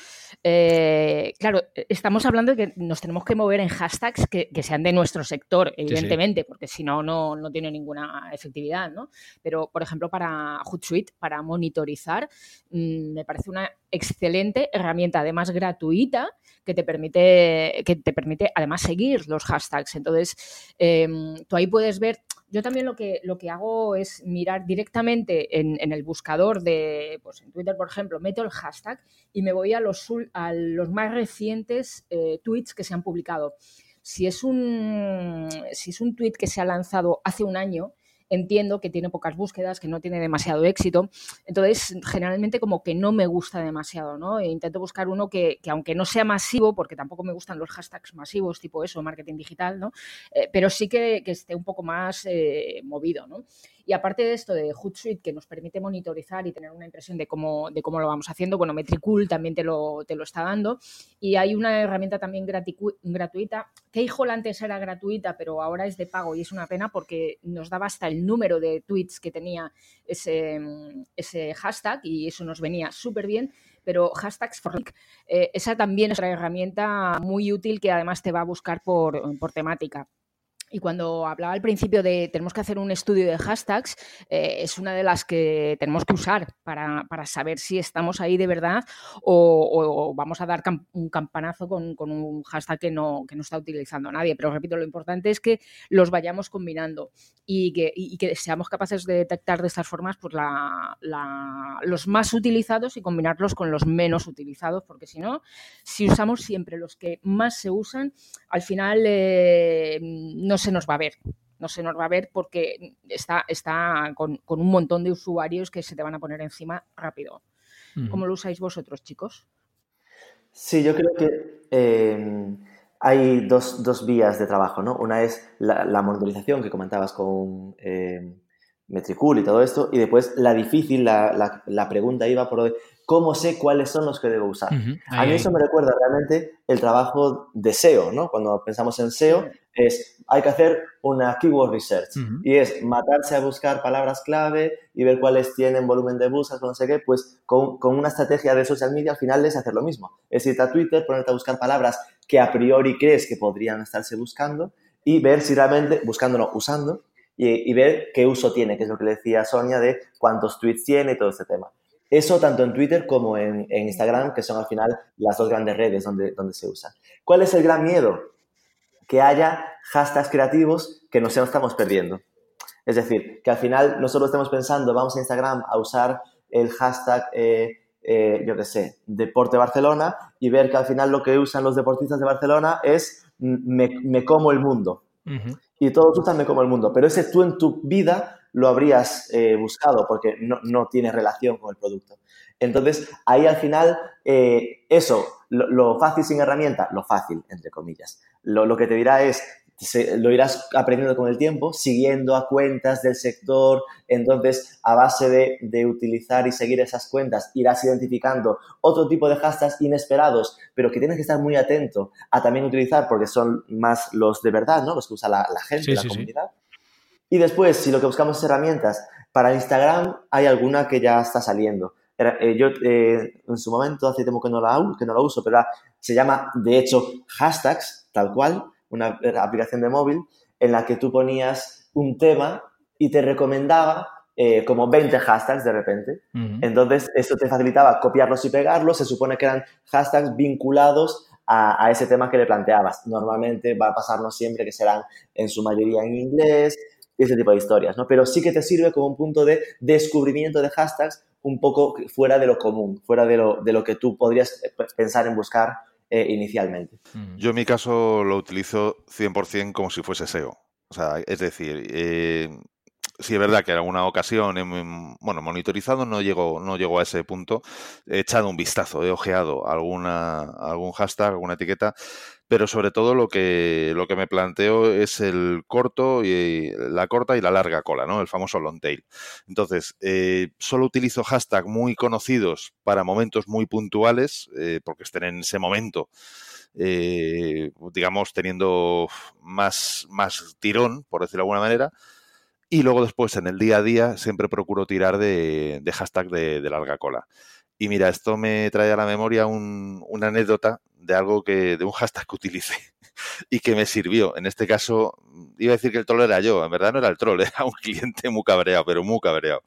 Speaker 3: eh, claro, estamos hablando de que nos tenemos que mover en hashtags que, sean de nuestro sector, evidentemente, porque si no, no tiene ninguna efectividad, ¿no? Pero, por ejemplo, para Hootsuite, para monitorizar, mm, me parece una excelente herramienta, además gratuita, que te permite, que te permite además seguir los hashtags. Entonces, em, tú ahí puedes ver yo también lo que, lo que hago es mirar directamente en, el buscador de, pues en Twitter, por ejemplo, meto el hashtag y me voy a los, a los más recientes eh, tweets que se han publicado. Si es, un, si es un tweet que se ha lanzado hace un año, entiendo que tiene pocas búsquedas, que no tiene demasiado éxito. Entonces, generalmente como que no me gusta demasiado, ¿no? E intento buscar uno que, aunque no sea masivo, porque tampoco me gustan los hashtags masivos, tipo eso, marketing digital, ¿no? Eh, pero sí que, esté un poco más eh, movido, ¿no? Y aparte de esto de Hootsuite, que nos permite monitorizar y tener una impresión de cómo, de cómo lo vamos haciendo, bueno, Metricool también te lo, te lo está dando. Y hay una herramienta también gratuita, que antes era gratuita, pero ahora es de pago y es una pena porque nos daba hasta el número de tweets que tenía ese, ese hashtag y eso nos venía súper bien pero hashtags for eh, esa también es una herramienta muy útil que además te va a buscar por, por temática. Y cuando hablaba al principio de tenemos que hacer un estudio de hashtags, eh, es una de las que tenemos que usar para, saber si estamos ahí de verdad o, vamos a dar un campanazo con, un hashtag que no, que no está utilizando nadie. Pero repito, lo importante es que los vayamos combinando y que, que seamos capaces de detectar de estas formas pues los más utilizados y combinarlos con los menos utilizados, porque si no, si usamos siempre los que más se usan, al final eh, no se nos va a ver. No se nos va a ver porque está, está con, un montón de usuarios que se te van a poner encima rápido. ¿Cómo lo usáis vosotros, chicos?
Speaker 2: Sí, yo creo que eh, hay dos, vías de trabajo, ¿no? Una es la, monitorización que comentabas con eh, Metricool y todo esto, y después la difícil, la, la pregunta iba por hoy, ¿cómo sé cuáles son los que debo usar? a mí eso me recuerda realmente el trabajo de SEO, ¿no? Cuando pensamos en SEO, es, hay que hacer una keyword research y es matarse a buscar palabras clave y ver cuáles tienen volumen de búsquedas, no sé qué, pues con, una estrategia de social media al final es hacer lo mismo. Es irte a Twitter, ponerte a buscar palabras que a priori crees que podrían estarse buscando y ver si realmente, buscándolo, usando, y, y ver qué uso tiene, que es lo que le decía Sonia de cuántos tweets tiene y todo este tema. Eso tanto en Twitter como en, Instagram, que son al final las dos grandes redes donde, donde se usa. ¿Cuál es el gran miedo? Que haya hashtags creativos que nos estamos perdiendo. Es decir, que al final nosotros estamos pensando, vamos a Instagram a usar el hashtag, eh, eh, yo qué sé, Deporte Barcelona y ver que al final lo que usan los deportistas de Barcelona es me, como el mundo. Y todos usan me como el mundo. Pero ese tú en tu vida lo habrías eh, buscado porque no, tiene relación con el producto. Entonces, ahí al final, eh, eso, lo, fácil sin herramienta, lo fácil, entre comillas. Lo, que te dirá es, lo irás aprendiendo con el tiempo, siguiendo a cuentas del sector, entonces a base de, de, utilizar y seguir esas cuentas irás identificando otro tipo de hashtags inesperados, pero que tienes que estar muy atento a también utilizar porque son más los de verdad, ¿no? Los que usa la, gente, la comunidad. Y después, si lo que buscamos es herramientas, para Instagram hay alguna que ya está saliendo. Eh, yo eh, en su momento, hace tiempo que no la, que no la uso, pero se llama, de hecho, hashtags, tal cual, una aplicación de móvil, en la que tú ponías un tema y te recomendaba eh, como 20 hashtags de repente. Entonces, eso te facilitaba copiarlos y pegarlos. Se supone que eran hashtags vinculados a, a, ese tema que le planteabas. Normalmente va a pasarnos siempre que serán en su mayoría en inglés, ese tipo de historias, ¿no? Pero sí que te sirve como un punto de descubrimiento de hashtags un poco fuera de lo común, fuera de lo, de lo que tú podrías eh, pensar en buscar eh, inicialmente.
Speaker 4: Yo en mi caso lo utilizo 100% como si fuese SEO. O sea, es decir, eh, sí es verdad que en alguna ocasión, bueno, monitorizado no llego, no llego a ese punto. He echado un vistazo, he ojeado alguna, algún hashtag, alguna etiqueta, pero sobre todo lo que, lo que me planteo es el corto y la corta y la larga cola, ¿no? El famoso long tail. Entonces, eh, solo utilizo hashtags muy conocidos para momentos muy puntuales, eh, porque estén en ese momento. Eh, digamos, teniendo más, más tirón, por decirlo de alguna manera, y luego después, en el día a día, siempre procuro tirar de, hashtag de, larga cola. Y mira, esto me trae a la memoria una anécdota de algo que, de un hashtag que utilicé y que me sirvió. En este caso, iba a decir que el troll era yo, en verdad no era el troll, era un cliente muy cabreado, pero muy cabreado,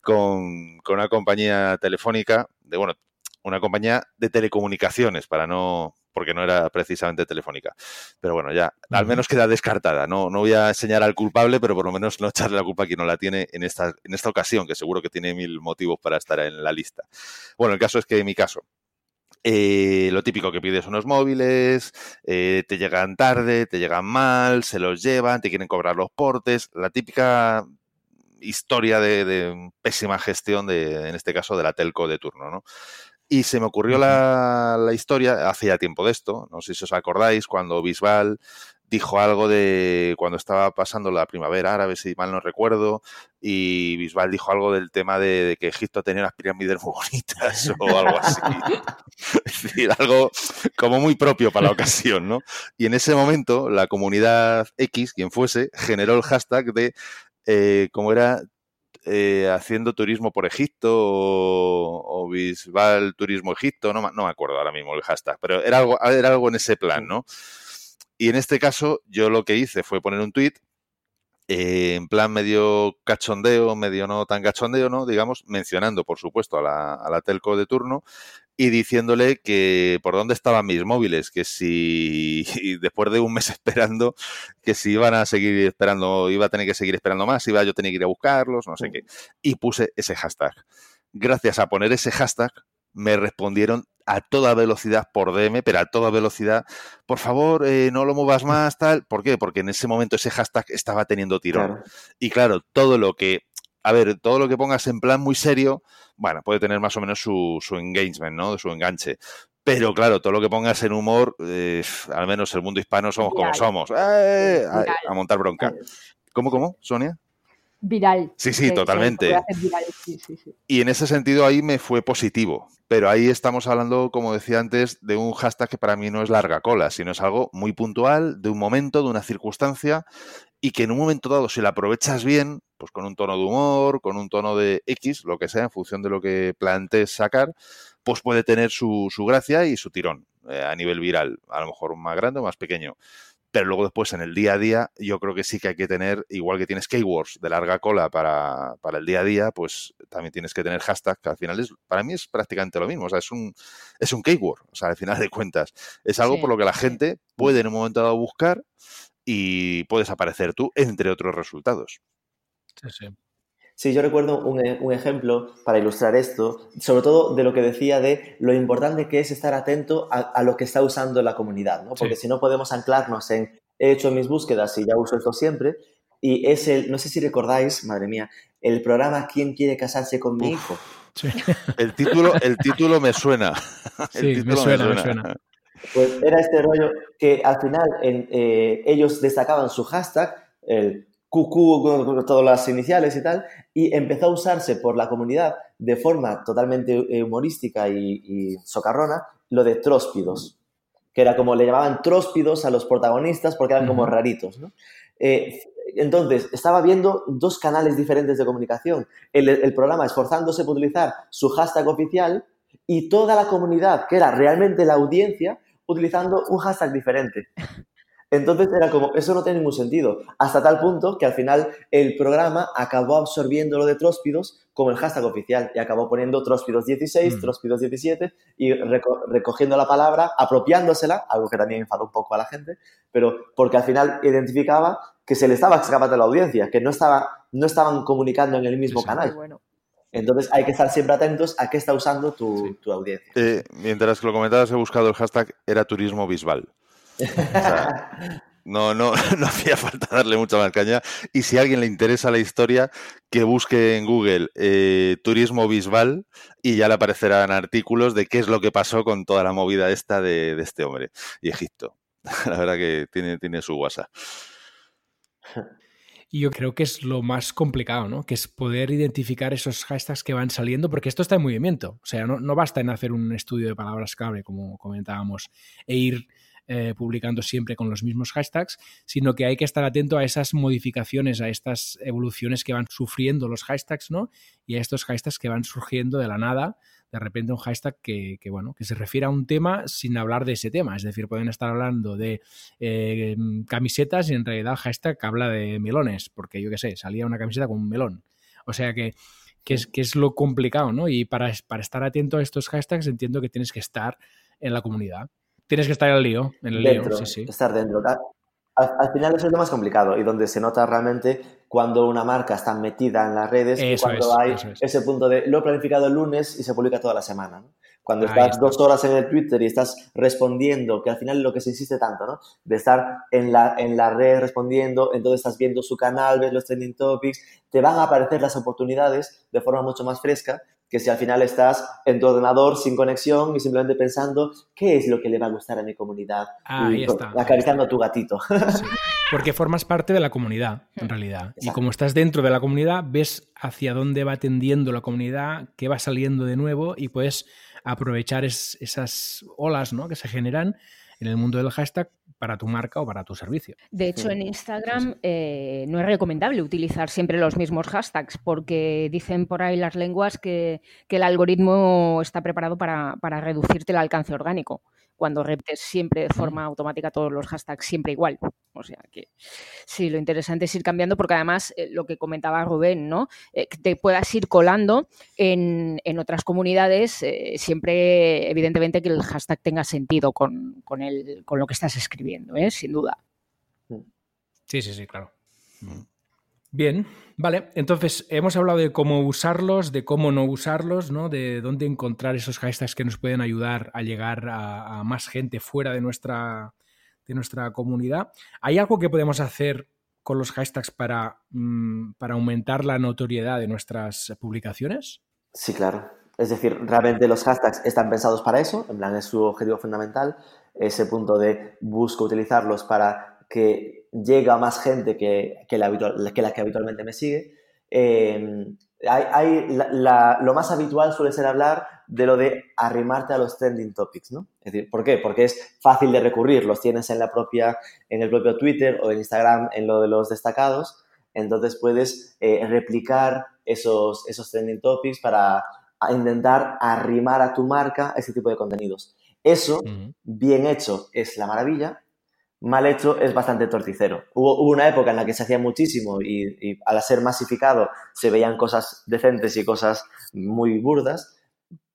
Speaker 4: con, con una compañía telefónica, de bueno, una compañía de telecomunicaciones, para no, porque no era precisamente telefónica. Pero bueno, ya al menos queda descartada. No, no voy a enseñar al culpable, pero por lo menos no echarle la culpa a quien no la tiene en esta, en esta ocasión, que seguro que tiene mil motivos para estar en la lista. Bueno, el caso es que en mi caso, eh, lo típico que pides unos móviles, eh, te llegan tarde, te llegan mal, se los llevan, te quieren cobrar los portes, la típica historia de, de pésima gestión de, en este caso, de la telco de turno, ¿no? Y se me ocurrió la, historia, hace ya tiempo de esto, no sé si os acordáis, cuando Bisbal dijo algo de cuando estaba pasando la primavera árabe, si mal no recuerdo, y Bisbal dijo algo del tema de, que Egipto tenía unas pirámides muy bonitas o algo así. es decir, algo como muy propio para la ocasión, ¿no? Y en ese momento la comunidad X, quien fuese, generó el hashtag de, eh, como era, eh, haciendo turismo por Egipto o, Bisbal Turismo Egipto, no, no, me acuerdo ahora mismo el hashtag, pero era algo, era algo en ese plan, ¿no? Y en este caso, yo lo que hice fue poner un tweet eh, en plan medio cachondeo, medio no tan cachondeo, ¿no? Digamos, mencionando, por supuesto, a la, a la telco de turno y diciéndole que por dónde estaban mis móviles, que si después de un mes esperando, que si iban a seguir esperando, iba a tener que seguir esperando más, iba yo a tener que ir a buscarlos, no sé qué. Y puse ese hashtag. Gracias a poner ese hashtag, me respondieron a toda velocidad por DM, pero a toda velocidad, por favor, eh, no lo muevas más, tal. ¿Por qué? Porque en ese momento ese hashtag estaba teniendo tirón.
Speaker 2: Claro.
Speaker 4: Y claro, todo lo que, a ver, todo lo que pongas en plan muy serio, bueno, puede tener más o menos su, su engagement, ¿no? Su enganche. Pero claro, todo lo que pongas en humor, eh, al menos el mundo hispano somos como somos. ¡Eh! a, montar bronca. ¿Cómo, cómo, Sonia?
Speaker 3: Viral.
Speaker 4: Sí, sí, totalmente.
Speaker 3: viral, sí, sí.
Speaker 4: Y en ese sentido ahí me fue positivo. Pero ahí estamos hablando, como decía antes, de un hashtag que para mí no es larga cola, sino es algo muy puntual, de un momento, de una circunstancia, y que en un momento dado, si la aprovechas bien, pues con un tono de humor, con un tono de X, lo que sea, en función de lo que plantees sacar, pues puede tener su, su gracia y su tirón eh, a nivel viral, a lo mejor más grande o más pequeño. Pero luego después en el día a día, yo creo que sí que hay que tener, igual que tienes keywords de larga cola para, para el día a día, pues también tienes que tener hashtag, que al final es, para mí es prácticamente lo mismo. O sea, es un, es un keyword, o sea, al final de cuentas. Es algo
Speaker 3: Sí,
Speaker 4: por lo que la gente puede en un momento dado buscar y puedes aparecer tú, entre otros resultados.
Speaker 1: Sí, sí.
Speaker 2: Sí, yo recuerdo un, e- un ejemplo para ilustrar esto, sobre todo de lo que decía de lo importante que es estar atento a, a lo que está usando la comunidad, ¿no? Porque
Speaker 1: Sí.
Speaker 2: si no podemos anclarnos en he hecho mis búsquedas y ya uso esto siempre, y es el, no sé si recordáis, madre mía, el programa ¿Quién quiere casarse con mi hijo?
Speaker 1: Sí,
Speaker 4: El título, el título me suena. El
Speaker 1: Sí, me
Speaker 4: título
Speaker 1: suena, me suena.
Speaker 2: Pues era este rollo que al final en, eh, ellos destacaban su hashtag, el QQ con, todas las iniciales y tal, y empezó a usarse por la comunidad de forma totalmente eh, humorística y, y socarrona lo de tróspidos, que era como le llamaban tróspidos a los protagonistas porque eran como raritos, ¿no? Eh, entonces, estaba viendo dos canales diferentes de comunicación. El, el programa esforzándose por utilizar su hashtag oficial y toda la comunidad, que era realmente la audiencia, utilizando un hashtag diferente. Entonces era como, eso no tiene ningún sentido. Hasta tal punto que al final el programa acabó absorbiendo lo de Tróspidos como el hashtag oficial y acabó poniendo Tróspidos 16,
Speaker 1: Mm.
Speaker 2: Tróspidos 17 y reco- recogiendo la palabra, apropiándosela, algo que también enfadó un poco a la gente, pero porque al final identificaba que se le estaba escapando a la audiencia, que no, estaba, no estaban comunicando en el mismo canal.
Speaker 3: Bueno.
Speaker 2: Entonces hay que estar siempre atentos a qué está usando tu,
Speaker 1: Sí.
Speaker 2: tu audiencia.
Speaker 4: Eh, mientras que lo comentabas, he buscado el hashtag era turismo bisbal. No, no, no hacía falta darle mucha más caña. Y si a alguien le interesa la historia, que busque en Google eh, turismo bisbal y ya le aparecerán artículos de qué es lo que pasó con toda la movida esta de, de este hombre y Egipto. La verdad que tiene, tiene su WhatsApp.
Speaker 1: Y yo creo que es lo más complicado, ¿no? Que es poder identificar esos hashtags que van saliendo, porque esto está en movimiento. O sea, no, no basta en hacer un estudio de palabras clave, como comentábamos, e ir eh, publicando siempre con los mismos hashtags, sino que hay que estar atento a esas modificaciones, a estas evoluciones que van sufriendo los hashtags, ¿no? Y a estos hashtags que van surgiendo de la nada, de repente un hashtag que, bueno, que se refiere a un tema sin hablar de ese tema. Es decir, pueden estar hablando de eh, camisetas y en realidad el hashtag habla de melones, porque yo qué sé, salía una camiseta con un melón. O sea que, que, es, que es lo complicado, ¿no? Y para, para estar atento a estos hashtags entiendo que tienes que estar en la comunidad. Tienes que estar en el lío, en el
Speaker 2: dentro,
Speaker 1: lío, sí, sí.
Speaker 2: estar dentro. Al, al, final eso es lo más complicado y donde se nota realmente cuando una marca está metida en las redes y
Speaker 1: Eso
Speaker 2: cuando
Speaker 1: es,
Speaker 2: hay
Speaker 1: es.
Speaker 2: ese punto de lo he planificado el lunes y se publica toda la semana. ¿no? Cuando estás está. dos horas en el Twitter y estás respondiendo, que al final es lo que se insiste tanto, ¿no? De estar en la, en la red respondiendo, entonces estás viendo su canal, ves los trending topics, te van a aparecer las oportunidades de forma mucho más fresca que si al final estás en tu ordenador sin conexión y simplemente pensando qué es lo que le va a gustar a mi comunidad.
Speaker 1: Ah,
Speaker 2: y
Speaker 1: ahí está,
Speaker 2: acariciando
Speaker 1: ahí
Speaker 2: a tu gatito.
Speaker 1: Sí, porque formas parte de la comunidad, en realidad. Exacto. Y como estás dentro de la comunidad, ves hacia dónde va tendiendo la comunidad, qué va saliendo de nuevo y puedes aprovechar es, esas olas ¿no? que se generan en el mundo del hashtag para tu marca o para tu servicio.
Speaker 3: De hecho, en Instagram eh, no es recomendable utilizar siempre los mismos hashtags porque dicen por ahí las lenguas que, el algoritmo está preparado para, para reducirte el alcance orgánico cuando repites siempre de forma automática todos los hashtags siempre igual. O sea que sí, lo interesante es ir cambiando porque además eh, lo que comentaba Rubén, ¿no? Eh, que te puedas ir colando en, otras comunidades, eh, siempre evidentemente que el hashtag tenga sentido con, con, con lo que estás escribiendo, sin duda.
Speaker 1: Sí, sí, sí, claro. Mm. Bien, vale. Entonces, hemos hablado de cómo usarlos, de cómo no usarlos, ¿no? De dónde encontrar esos hashtags que nos pueden ayudar a llegar a, más gente fuera de nuestra, de nuestra comunidad. ¿Hay algo que podemos hacer con los hashtags para, mm, para aumentar la notoriedad de nuestras publicaciones?
Speaker 2: Sí, claro. Es decir, realmente los hashtags están pensados para eso, en plan es su objetivo fundamental, ese punto de busco utilizarlos para que llega más gente que, que, la, que, la que habitualmente me sigue. Eh, hay, lo más habitual suele ser hablar de lo de arrimarte a los trending topics, ¿no? Es decir, ¿por qué? Porque es fácil de recurrir, los tienes en, la propia, en el propio Twitter o en Instagram en lo de los destacados, entonces puedes eh, replicar esos, esos trending topics para intentar arrimar a tu marca ese tipo de contenidos. Eso, bien hecho, es la maravilla, mal hecho es bastante torticero. Hubo, una época en la que se hacía muchísimo y, al ser masificado se veían cosas decentes y cosas muy burdas.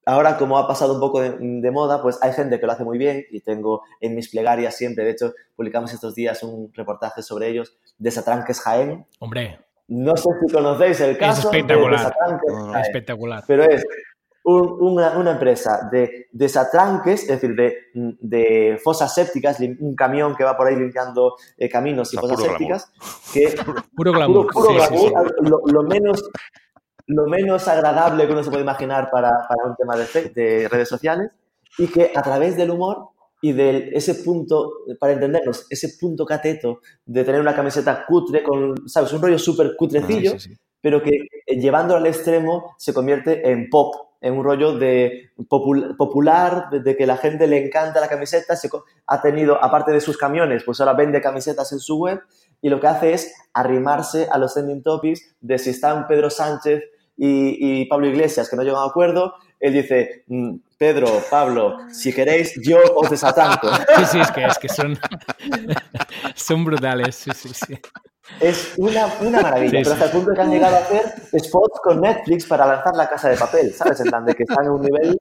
Speaker 2: Ahora, como ha pasado un poco de, moda, pues hay gente que lo hace muy bien y tengo en mis plegarias siempre, de hecho, publicamos estos días un reportaje sobre ellos, Desatranques Jaén.
Speaker 1: Hombre.
Speaker 2: No sé si conocéis el caso.
Speaker 1: Es espectacular. espectacular.
Speaker 2: Pero es una, empresa de desatranques, es decir, de, fosas sépticas, un camión que va por ahí limpiando eh, caminos y fosas sépticas, que
Speaker 1: puro glamour,
Speaker 2: Lo, menos lo menos agradable que uno se puede imaginar para, un tema de, de, redes sociales y que a través del humor y de ese punto, para entendernos, ese punto cateto de tener una camiseta cutre con, ¿sabes? Un rollo súper cutrecillo, ah, pero que eh, llevándolo al extremo se convierte en pop en un rollo de popular, de que la gente le encanta la camiseta, se, ha tenido, aparte de sus camiones, pues ahora vende camisetas en su web y lo que hace es arrimarse a los trending topics de si están Pedro Sánchez y, Pablo Iglesias que no llegan a acuerdo, él dice, mm, Pedro, Pablo, si queréis, yo os desatanto.
Speaker 1: Sí, sí, es que, es que son, son brutales, sí, sí, sí.
Speaker 2: Es una, una maravilla, pero hasta el punto de que han llegado a hacer spots con Netflix para lanzar la casa de papel, ¿sabes? En plan de que están en un nivel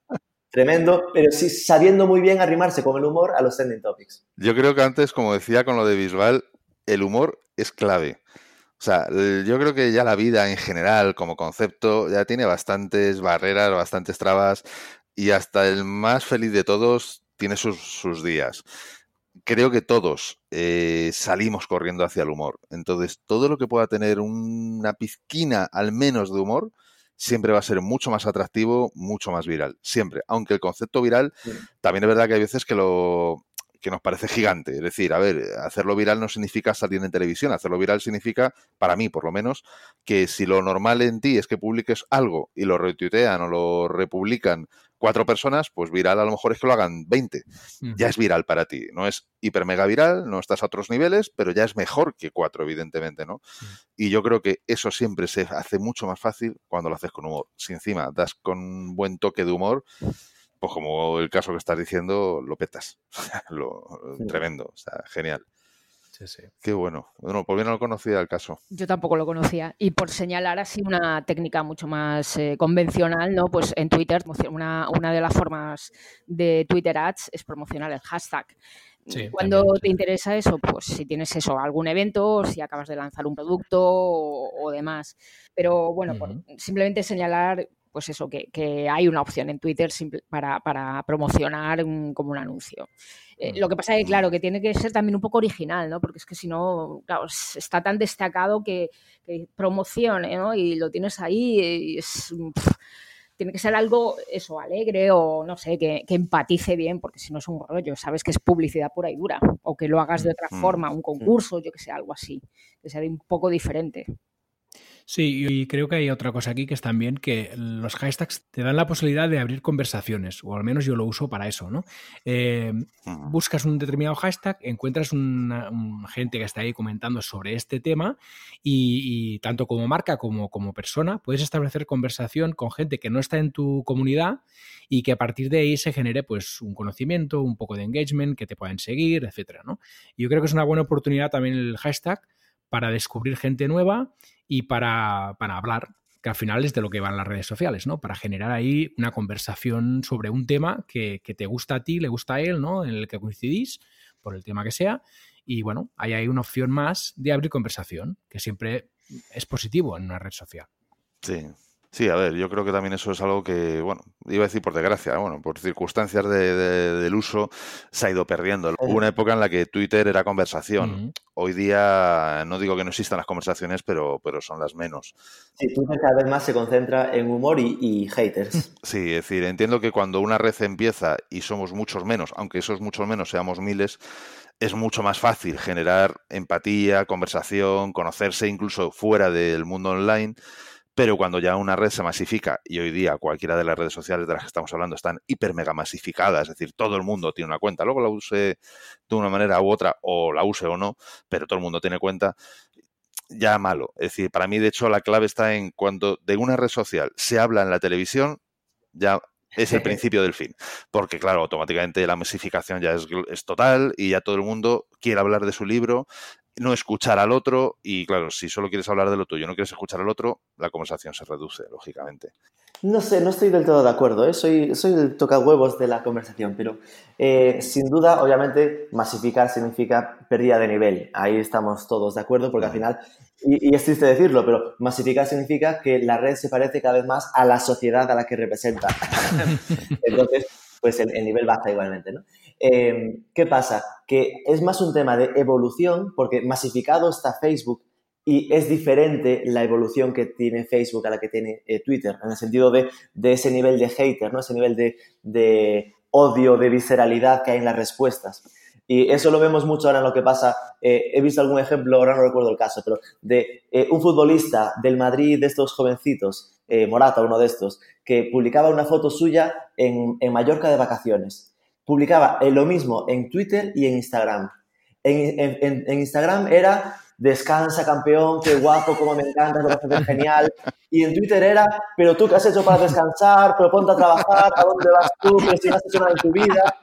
Speaker 2: tremendo, pero sí sabiendo muy bien arrimarse con el humor a los trending topics.
Speaker 4: Yo creo que antes, como decía con lo de Bisbal, el humor es clave. O sea, yo creo que ya la vida en general, como concepto, ya tiene bastantes barreras, bastantes trabas, y hasta el más feliz de todos tiene sus, sus días creo que todos eh, salimos corriendo hacia el humor. Entonces, todo lo que pueda tener una pizquina al menos de humor, siempre va a ser mucho más atractivo, mucho más viral. Siempre. Aunque el concepto viral, también es verdad que hay veces que lo que nos parece gigante. Es decir, a ver, hacerlo viral no significa salir en televisión. Hacerlo viral significa, para mí por lo menos, que si lo normal en ti es que publiques algo y lo retuitean o lo republican cuatro personas, pues viral a lo mejor es que lo hagan 20. Ya es viral para ti. No es hiper mega viral, no estás a otros niveles, pero ya es mejor que cuatro, evidentemente, ¿no? Y yo creo que eso siempre se hace mucho más fácil cuando lo haces con humor. Si encima das con un buen toque de humor, pues como el caso que estás diciendo, lo petas. lo, Tremendo, o sea, genial. Qué bueno. Bueno, por bien no lo conocía el caso.
Speaker 3: Yo tampoco lo conocía. Y por señalar así una técnica mucho más eh, convencional, ¿no? Pues en Twitter, una, una, de las formas de Twitter Ads es promocionar el hashtag. Cuando te interesa eso, pues si tienes eso, algún evento, si acabas de lanzar un producto o, demás. Pero bueno, simplemente señalar pues eso, que, hay una opción en Twitter para, para promocionar como un anuncio. Eh, lo que pasa es que, claro, que tiene que ser también un poco original, ¿no? Porque es que si no, claro, está tan destacado que, promocione, ¿no? Y lo tienes ahí y es... tiene que ser algo, eso, alegre o, no sé, que, empatice bien, porque si no es un rollo, sabes que es publicidad pura y dura. O que lo hagas de otra mm. forma, un concurso, yo que sé, algo así, que sea de un poco diferente.
Speaker 1: Sí, y creo que hay otra cosa aquí que es también que los hashtags te dan la posibilidad de abrir conversaciones, o al menos yo lo uso para eso, ¿no? Eh, buscas un determinado hashtag, encuentras una, gente que está ahí comentando sobre este tema y, tanto como marca como como persona puedes establecer conversación con gente que no está en tu comunidad y que a partir de ahí se genere pues un conocimiento, un poco de engagement, que te puedan seguir, etcétera, ¿no? yo creo que es una buena oportunidad también el hashtag para descubrir gente nueva y para, hablar, que al final es de lo que van las redes sociales, ¿no? Para generar ahí una conversación sobre un tema que, te gusta a ti, le gusta a él, ¿no? En el que coincidís, por el tema que sea. Y bueno, ahí hay una opción más de abrir conversación, que siempre es positivo en una red social.
Speaker 4: Sí, Sí, a ver, yo creo que también eso es algo que, bueno, iba a decir por desgracia, bueno, por circunstancias del uso se ha ido perdiendo. Hubo una época en la que Twitter era conversación. Hoy día no digo que no existan las conversaciones, pero, pero son las menos.
Speaker 2: Sí, Twitter cada vez más se concentra en humor y, haters.
Speaker 4: Sí, es decir, entiendo que cuando una red empieza y somos muchos menos, aunque esos muchos menos seamos miles, es mucho más fácil generar empatía, conversación, conocerse incluso fuera del mundo online pero cuando ya una red se masifica, y hoy día cualquiera de las redes sociales de las que estamos hablando están hiper mega masificadas, es decir, todo el mundo tiene una cuenta, luego la use de una manera u otra, o la use o no, pero todo el mundo tiene cuenta, ya malo. Es decir, para mí, de hecho, la clave está en cuando de una red social se habla en la televisión, ya es el principio del fin. Porque, claro, automáticamente la masificación ya es, es, total y ya todo el mundo quiere hablar de su libro no escuchar al otro y claro, si solo quieres hablar de lo tuyo, no quieres escuchar al otro, la conversación se reduce, lógicamente.
Speaker 2: No sé, no estoy del todo de acuerdo, ¿eh? soy, soy el tocahuevos de la conversación, pero eh, sin duda, obviamente, masificar significa pérdida de nivel. Ahí estamos todos de acuerdo, porque al final, y, es triste decirlo, pero masificar significa que la red se parece cada vez más a la sociedad a la que representa. Entonces, pues el, el nivel baja igualmente, ¿no? Em, ¿Qué pasa? Que es más un tema de evolución, porque masificado está Facebook y es diferente la evolución que tiene Facebook a la que tiene eh, Twitter, en el sentido de, ese nivel de hater, ¿no? ese nivel de, odio, de visceralidad que hay en las respuestas. Y eso lo vemos mucho ahora en lo que pasa. Eh, he visto algún ejemplo, ahora no recuerdo el caso, pero de eh, un futbolista del Madrid de estos jovencitos, Morata, uno de estos, que publicaba una foto suya en Mallorca de vacaciones publicaba lo mismo en Twitter y en Instagram. En, Instagram era descansa campeón, qué guapo, cómo me encanta, lo haces genial. Y en Twitter era, pero tú qué has hecho para descansar, pero ponte a trabajar, a dónde vas tú, pero si has hecho en tu vida.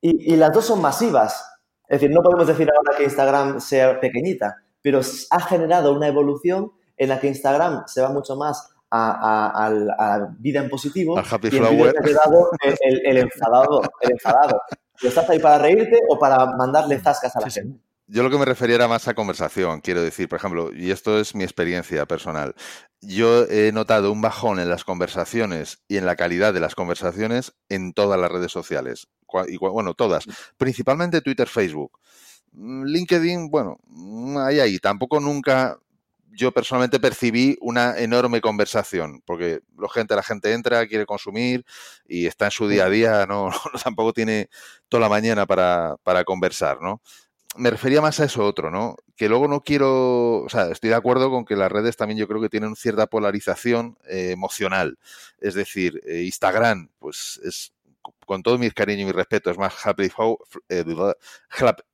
Speaker 2: Y, y las dos son masivas. Es decir, no podemos decir ahora que Instagram sea pequeñita, pero ha generado una evolución en la que Instagram se va mucho más a, la vida en positivo.
Speaker 4: Al happy y flower.
Speaker 2: ha quedado el, enfadado, el enfadado. ¿Estás ahí para reírte o para mandarle zascas a la gente?
Speaker 4: Yo lo que me refería era más a conversación, quiero decir, por ejemplo, y esto es mi experiencia personal. Yo he notado un bajón en las conversaciones y en la calidad de las conversaciones en todas las redes sociales. Bueno, todas. Principalmente Twitter, Facebook. Mm, LinkedIn, bueno, mm, ahí, ahí. Tampoco nunca yo personalmente percibí una enorme conversación, porque la gente, la gente entra, quiere consumir y está en su día a día, no, tampoco tiene toda la mañana para, conversar, ¿no? Me refería más a eso otro, ¿no? Que luego no quiero, o sea, estoy de acuerdo con que las redes también yo creo que tienen cierta polarización eh, emocional. Es decir, eh, Instagram, pues es con todo mi cariño y mi respeto, es más Happy, eh,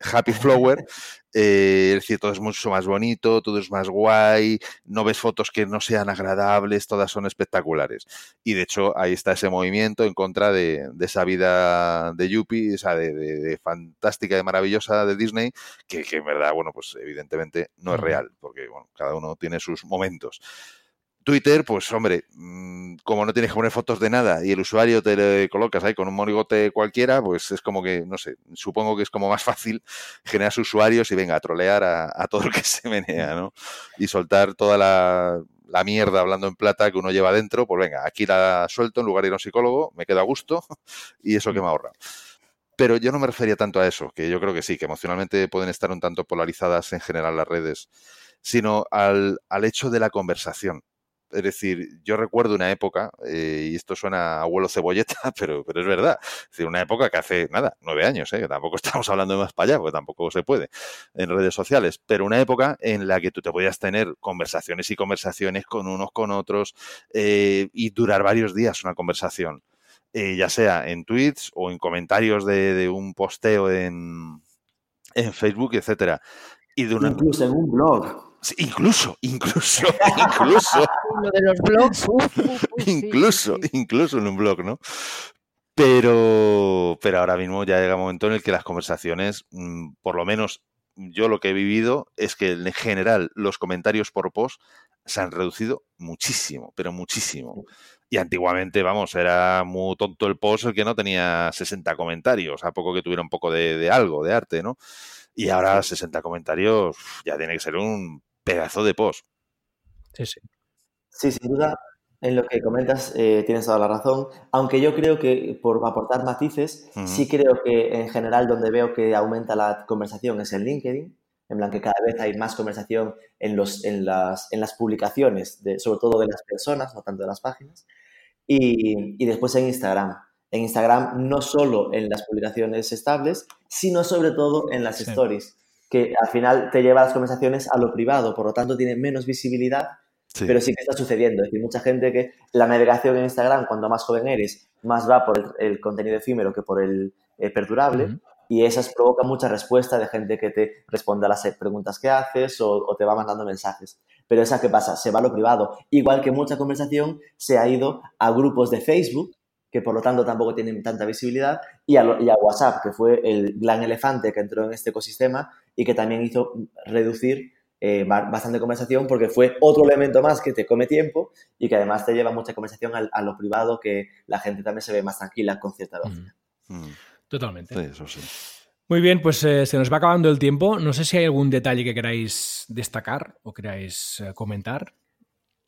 Speaker 4: happy Flower. Eh, es decir, todo es mucho más bonito, todo es más guay, no ves fotos que no sean agradables, todas son espectaculares. Y de hecho, ahí está ese movimiento en contra de, esa vida de Yuppie, esa de, fantástica y maravillosa de Disney, que, que en verdad, bueno, pues evidentemente no es real, porque bueno, cada uno tiene sus momentos. Twitter, pues hombre, mm, como no tienes que poner fotos de nada y el usuario te le colocas ahí con un monigote cualquiera, pues es como que, no sé, supongo que es como más fácil generar usuarios y venga a trolear a, todo el que se menea, ¿no? Y soltar toda la, mierda hablando en plata que uno lleva dentro, pues venga, aquí la suelto en lugar de ir a un psicólogo, me quedo a gusto y eso que me ahorra. Pero yo no me refería tanto a eso, que yo creo que sí, que emocionalmente pueden estar un tanto polarizadas en general las redes, sino al, al hecho de la conversación Es decir, yo recuerdo una época, eh, y esto suena a abuelo cebolleta, pero, pero es verdad. Es decir, una época que hace, nada, nueve años, ¿eh? que tampoco estamos hablando de más para allá, porque tampoco se puede en redes sociales, pero una época en la que tú te podías tener conversaciones y conversaciones con unos, con otros, eh, y durar varios días una conversación. ya sea en tweets o en comentarios de, un posteo en, en Facebook, etcétera.
Speaker 2: Incluso en un blog.
Speaker 4: Incluso, incluso, incluso.
Speaker 3: Lo de los blogs,
Speaker 4: incluso, incluso en un blog, ¿no? Pero, pero ahora mismo ya llega un momento en el que las conversaciones, mm, por lo menos yo lo que he vivido, es que en general los comentarios por post se han reducido muchísimo, pero muchísimo. Y antiguamente, vamos, era muy tonto el post el que no tenía 60 comentarios, a poco que tuviera un poco de, algo, de arte, ¿no? Y ahora 60 comentarios ya tiene que ser un pedazo de post.
Speaker 1: Sí, sí.
Speaker 2: Sí, sin duda, en lo que comentas eh, tienes toda la razón, aunque yo creo que por aportar matices, sí creo que en general donde veo que aumenta la conversación es en LinkedIn, en plan que cada vez hay más conversación en, los, en, las, en las publicaciones, de, sobre todo de las personas, no tanto de las páginas. Y, después en Instagram. En Instagram no solo en las publicaciones estables, sino sobre todo en las stories, que al final te lleva las conversaciones a lo privado, por lo tanto tiene menos visibilidad, pero sí que está sucediendo. Es decir, mucha gente que la navegación en Instagram, cuando más joven eres, más va por el, contenido efímero que por el eh, perdurable. Y esas provocan mucha respuesta de gente que te responde a las preguntas que haces o, o te va mandando mensajes. Pero esa, ¿qué pasa? Se va a lo privado. Igual que mucha conversación se ha ido a grupos de Facebook, que por lo tanto tampoco tienen tanta visibilidad, y a, WhatsApp, que fue el gran elefante que entró en este ecosistema y que también hizo reducir eh, bastante conversación porque fue otro elemento más que te come tiempo y que además te lleva mucha conversación a, lo privado que la gente también se ve más tranquila con cierta velocidad.
Speaker 1: Mm. Totalmente.
Speaker 4: Sí, eso sí.
Speaker 1: Muy bien, pues eh, se nos va acabando el tiempo. No sé si hay algún detalle que queráis destacar o queráis eh, comentar.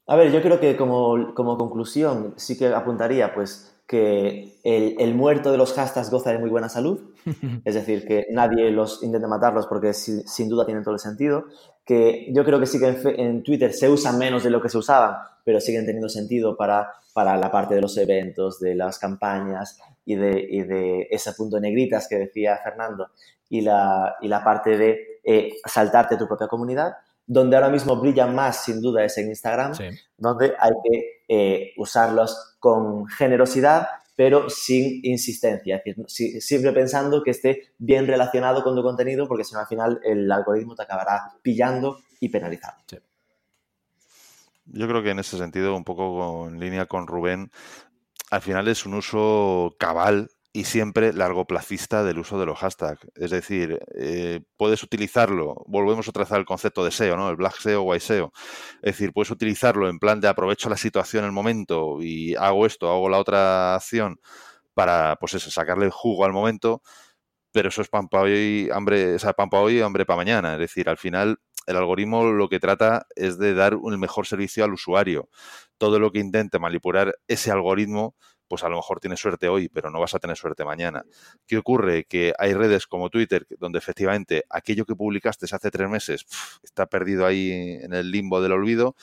Speaker 2: A ver, yo creo que como, conclusión sí que apuntaría pues que el, muerto de los hashtags goza de muy buena salud, es decir, que nadie los intente matarlos porque sin duda tienen todo el sentido, que yo creo que sí que en, Twitter se usan menos de lo que se usaban, pero siguen teniendo sentido para, para la parte de los eventos, de las campañas, y de, de ese punto de negritas que decía Fernando y la, y la parte de eh, saltarte tu propia comunidad. Donde ahora mismo brilla más, sin duda, es en Instagram, donde hay que eh, usarlos con generosidad, pero sin insistencia. Es decir, siempre pensando que esté bien relacionado con tu contenido, porque si no, al final el algoritmo te acabará pillando y penalizando.
Speaker 4: Yo creo que en ese sentido, un poco en línea con Rubén, al final es un uso cabal y siempre largoplacista del uso de los hashtags. Es decir, eh, puedes utilizarlo, volvemos otra vez al concepto de SEO, ¿no? El Black SEO, White SEO. Es decir, puedes utilizarlo en plan de aprovecho la situación, el momento y hago esto, hago la otra acción para, pues eso, sacarle jugo al momento, pero eso es pan para hoy, hambre, o sea, pan para hoy, hambre para mañana. Es decir, al final el algoritmo lo que trata es de dar un mejor servicio al usuario. Todo lo que intente manipular ese algoritmo, pues a lo mejor tiene suerte hoy, pero no vas a tener suerte mañana. ¿Qué ocurre? Que hay redes como Twitter donde efectivamente aquello que publicaste hace tres meses está perdido ahí en el limbo del olvido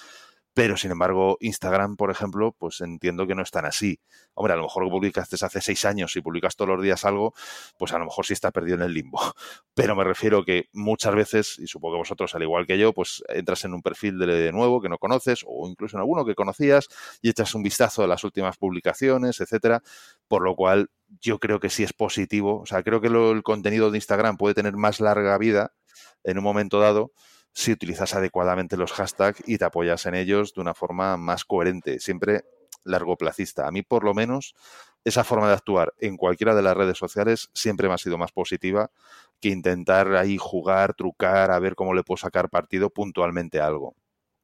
Speaker 4: pero, sin embargo, Instagram, por ejemplo, pues entiendo que no es tan así. Hombre, a lo mejor publicaste hace seis años y publicas todos los días algo, pues a lo mejor sí está perdido en el limbo. Pero me refiero que muchas veces, y supongo que vosotros, al igual que yo, pues entras en un perfil de nuevo que no conoces, o incluso en alguno que conocías, y echas un vistazo a las últimas publicaciones, etcétera. Por lo cual, yo creo que sí es positivo. O sea, creo que el contenido de Instagram puede tener más larga vida en un momento dado si utilizas adecuadamente los hashtags y te apoyas en ellos de una forma más coherente, siempre largoplacista. A mí, por lo menos, esa forma de actuar en cualquiera de las redes sociales siempre me ha sido más positiva que intentar ahí jugar, trucar, a ver cómo le puedo sacar partido puntualmente a algo.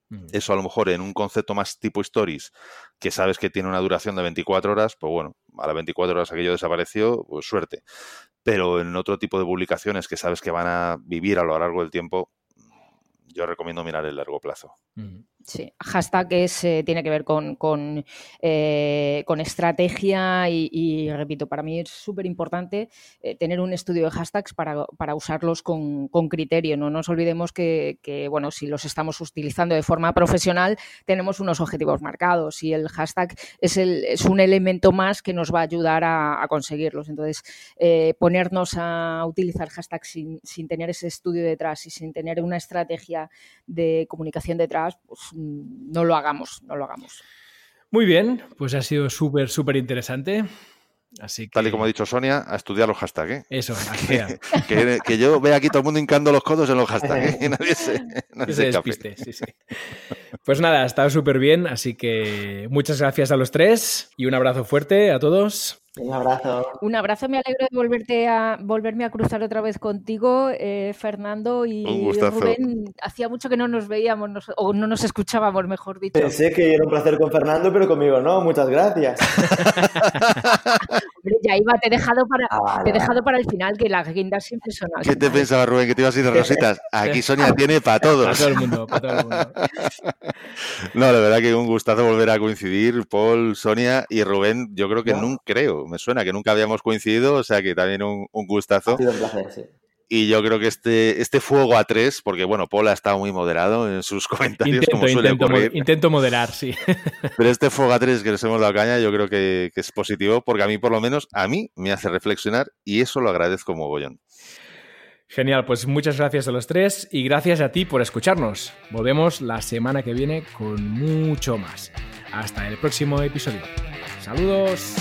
Speaker 4: Mm. Eso a lo mejor en un concepto más tipo stories, que sabes que tiene una duración de 24 horas, pues bueno, a las 24 horas aquello desapareció, pues suerte. Pero en otro tipo de publicaciones que sabes que van a vivir a lo largo del tiempo, yo recomiendo mirar el largo plazo.
Speaker 3: Sí, hashtag es, eh, tiene que ver con, con, eh, con estrategia y, repito, para mí es súper importante eh, tener un estudio de hashtags para, para usarlos con, con, criterio. No nos olvidemos que, bueno, si los estamos utilizando de forma profesional, tenemos unos objetivos marcados y el hashtag es, el, es un elemento más que nos va a ayudar a, a conseguirlos. Entonces, ponernos a utilizar hashtags sin, sin tener ese estudio detrás y sin tener una estrategia de comunicación detrás, pues no lo hagamos, no lo hagamos.
Speaker 1: Muy bien, pues ha sido súper, súper interesante. Así que...
Speaker 4: Tal y como ha dicho Sonia, a estudiar los hashtags. ¿eh?
Speaker 1: Eso,
Speaker 4: que, que, yo vea aquí todo el mundo hincando los codos en los hashtags. ¿eh? nadie se, nadie se,
Speaker 1: despiste. Sí, sí. Pues nada, ha estado súper bien. Así que muchas gracias a los tres y un abrazo fuerte a todos.
Speaker 2: Un abrazo.
Speaker 3: Un abrazo, me alegro de volverte a, volverme a cruzar otra vez contigo, eh, Fernando y Rubén. Hacía mucho que no nos veíamos o no nos escuchábamos, mejor dicho.
Speaker 2: Pensé que era un placer con Fernando, pero conmigo no. Muchas gracias.
Speaker 3: ya iba, te he dejado para, ah, te he dejado para el final, que las guindas siempre son.
Speaker 4: ¿Qué te pensaba, Rubén, que te ibas a ir de rositas? Aquí Sonia tiene para todos.
Speaker 1: Para todo el mundo, para todo el mundo.
Speaker 4: No, la verdad que un gustazo volver a coincidir, Paul, Sonia y Rubén. Yo creo que nunca creo me suena que nunca habíamos coincidido, o sea que también un, gustazo. Y yo creo que este, este fuego a tres, porque bueno, Paul ha estado muy moderado en sus comentarios, intento, como suele
Speaker 1: intento, ocurrir. Intento moderar, sí.
Speaker 4: Pero este fuego a tres que les hemos dado caña, yo creo que, que, es positivo, porque a mí, por lo menos, a mí me hace reflexionar y eso lo agradezco mogollón.
Speaker 1: Genial, pues muchas gracias a los tres y gracias a ti por escucharnos. Volvemos la semana que viene con mucho más. Hasta el próximo episodio. Saludos.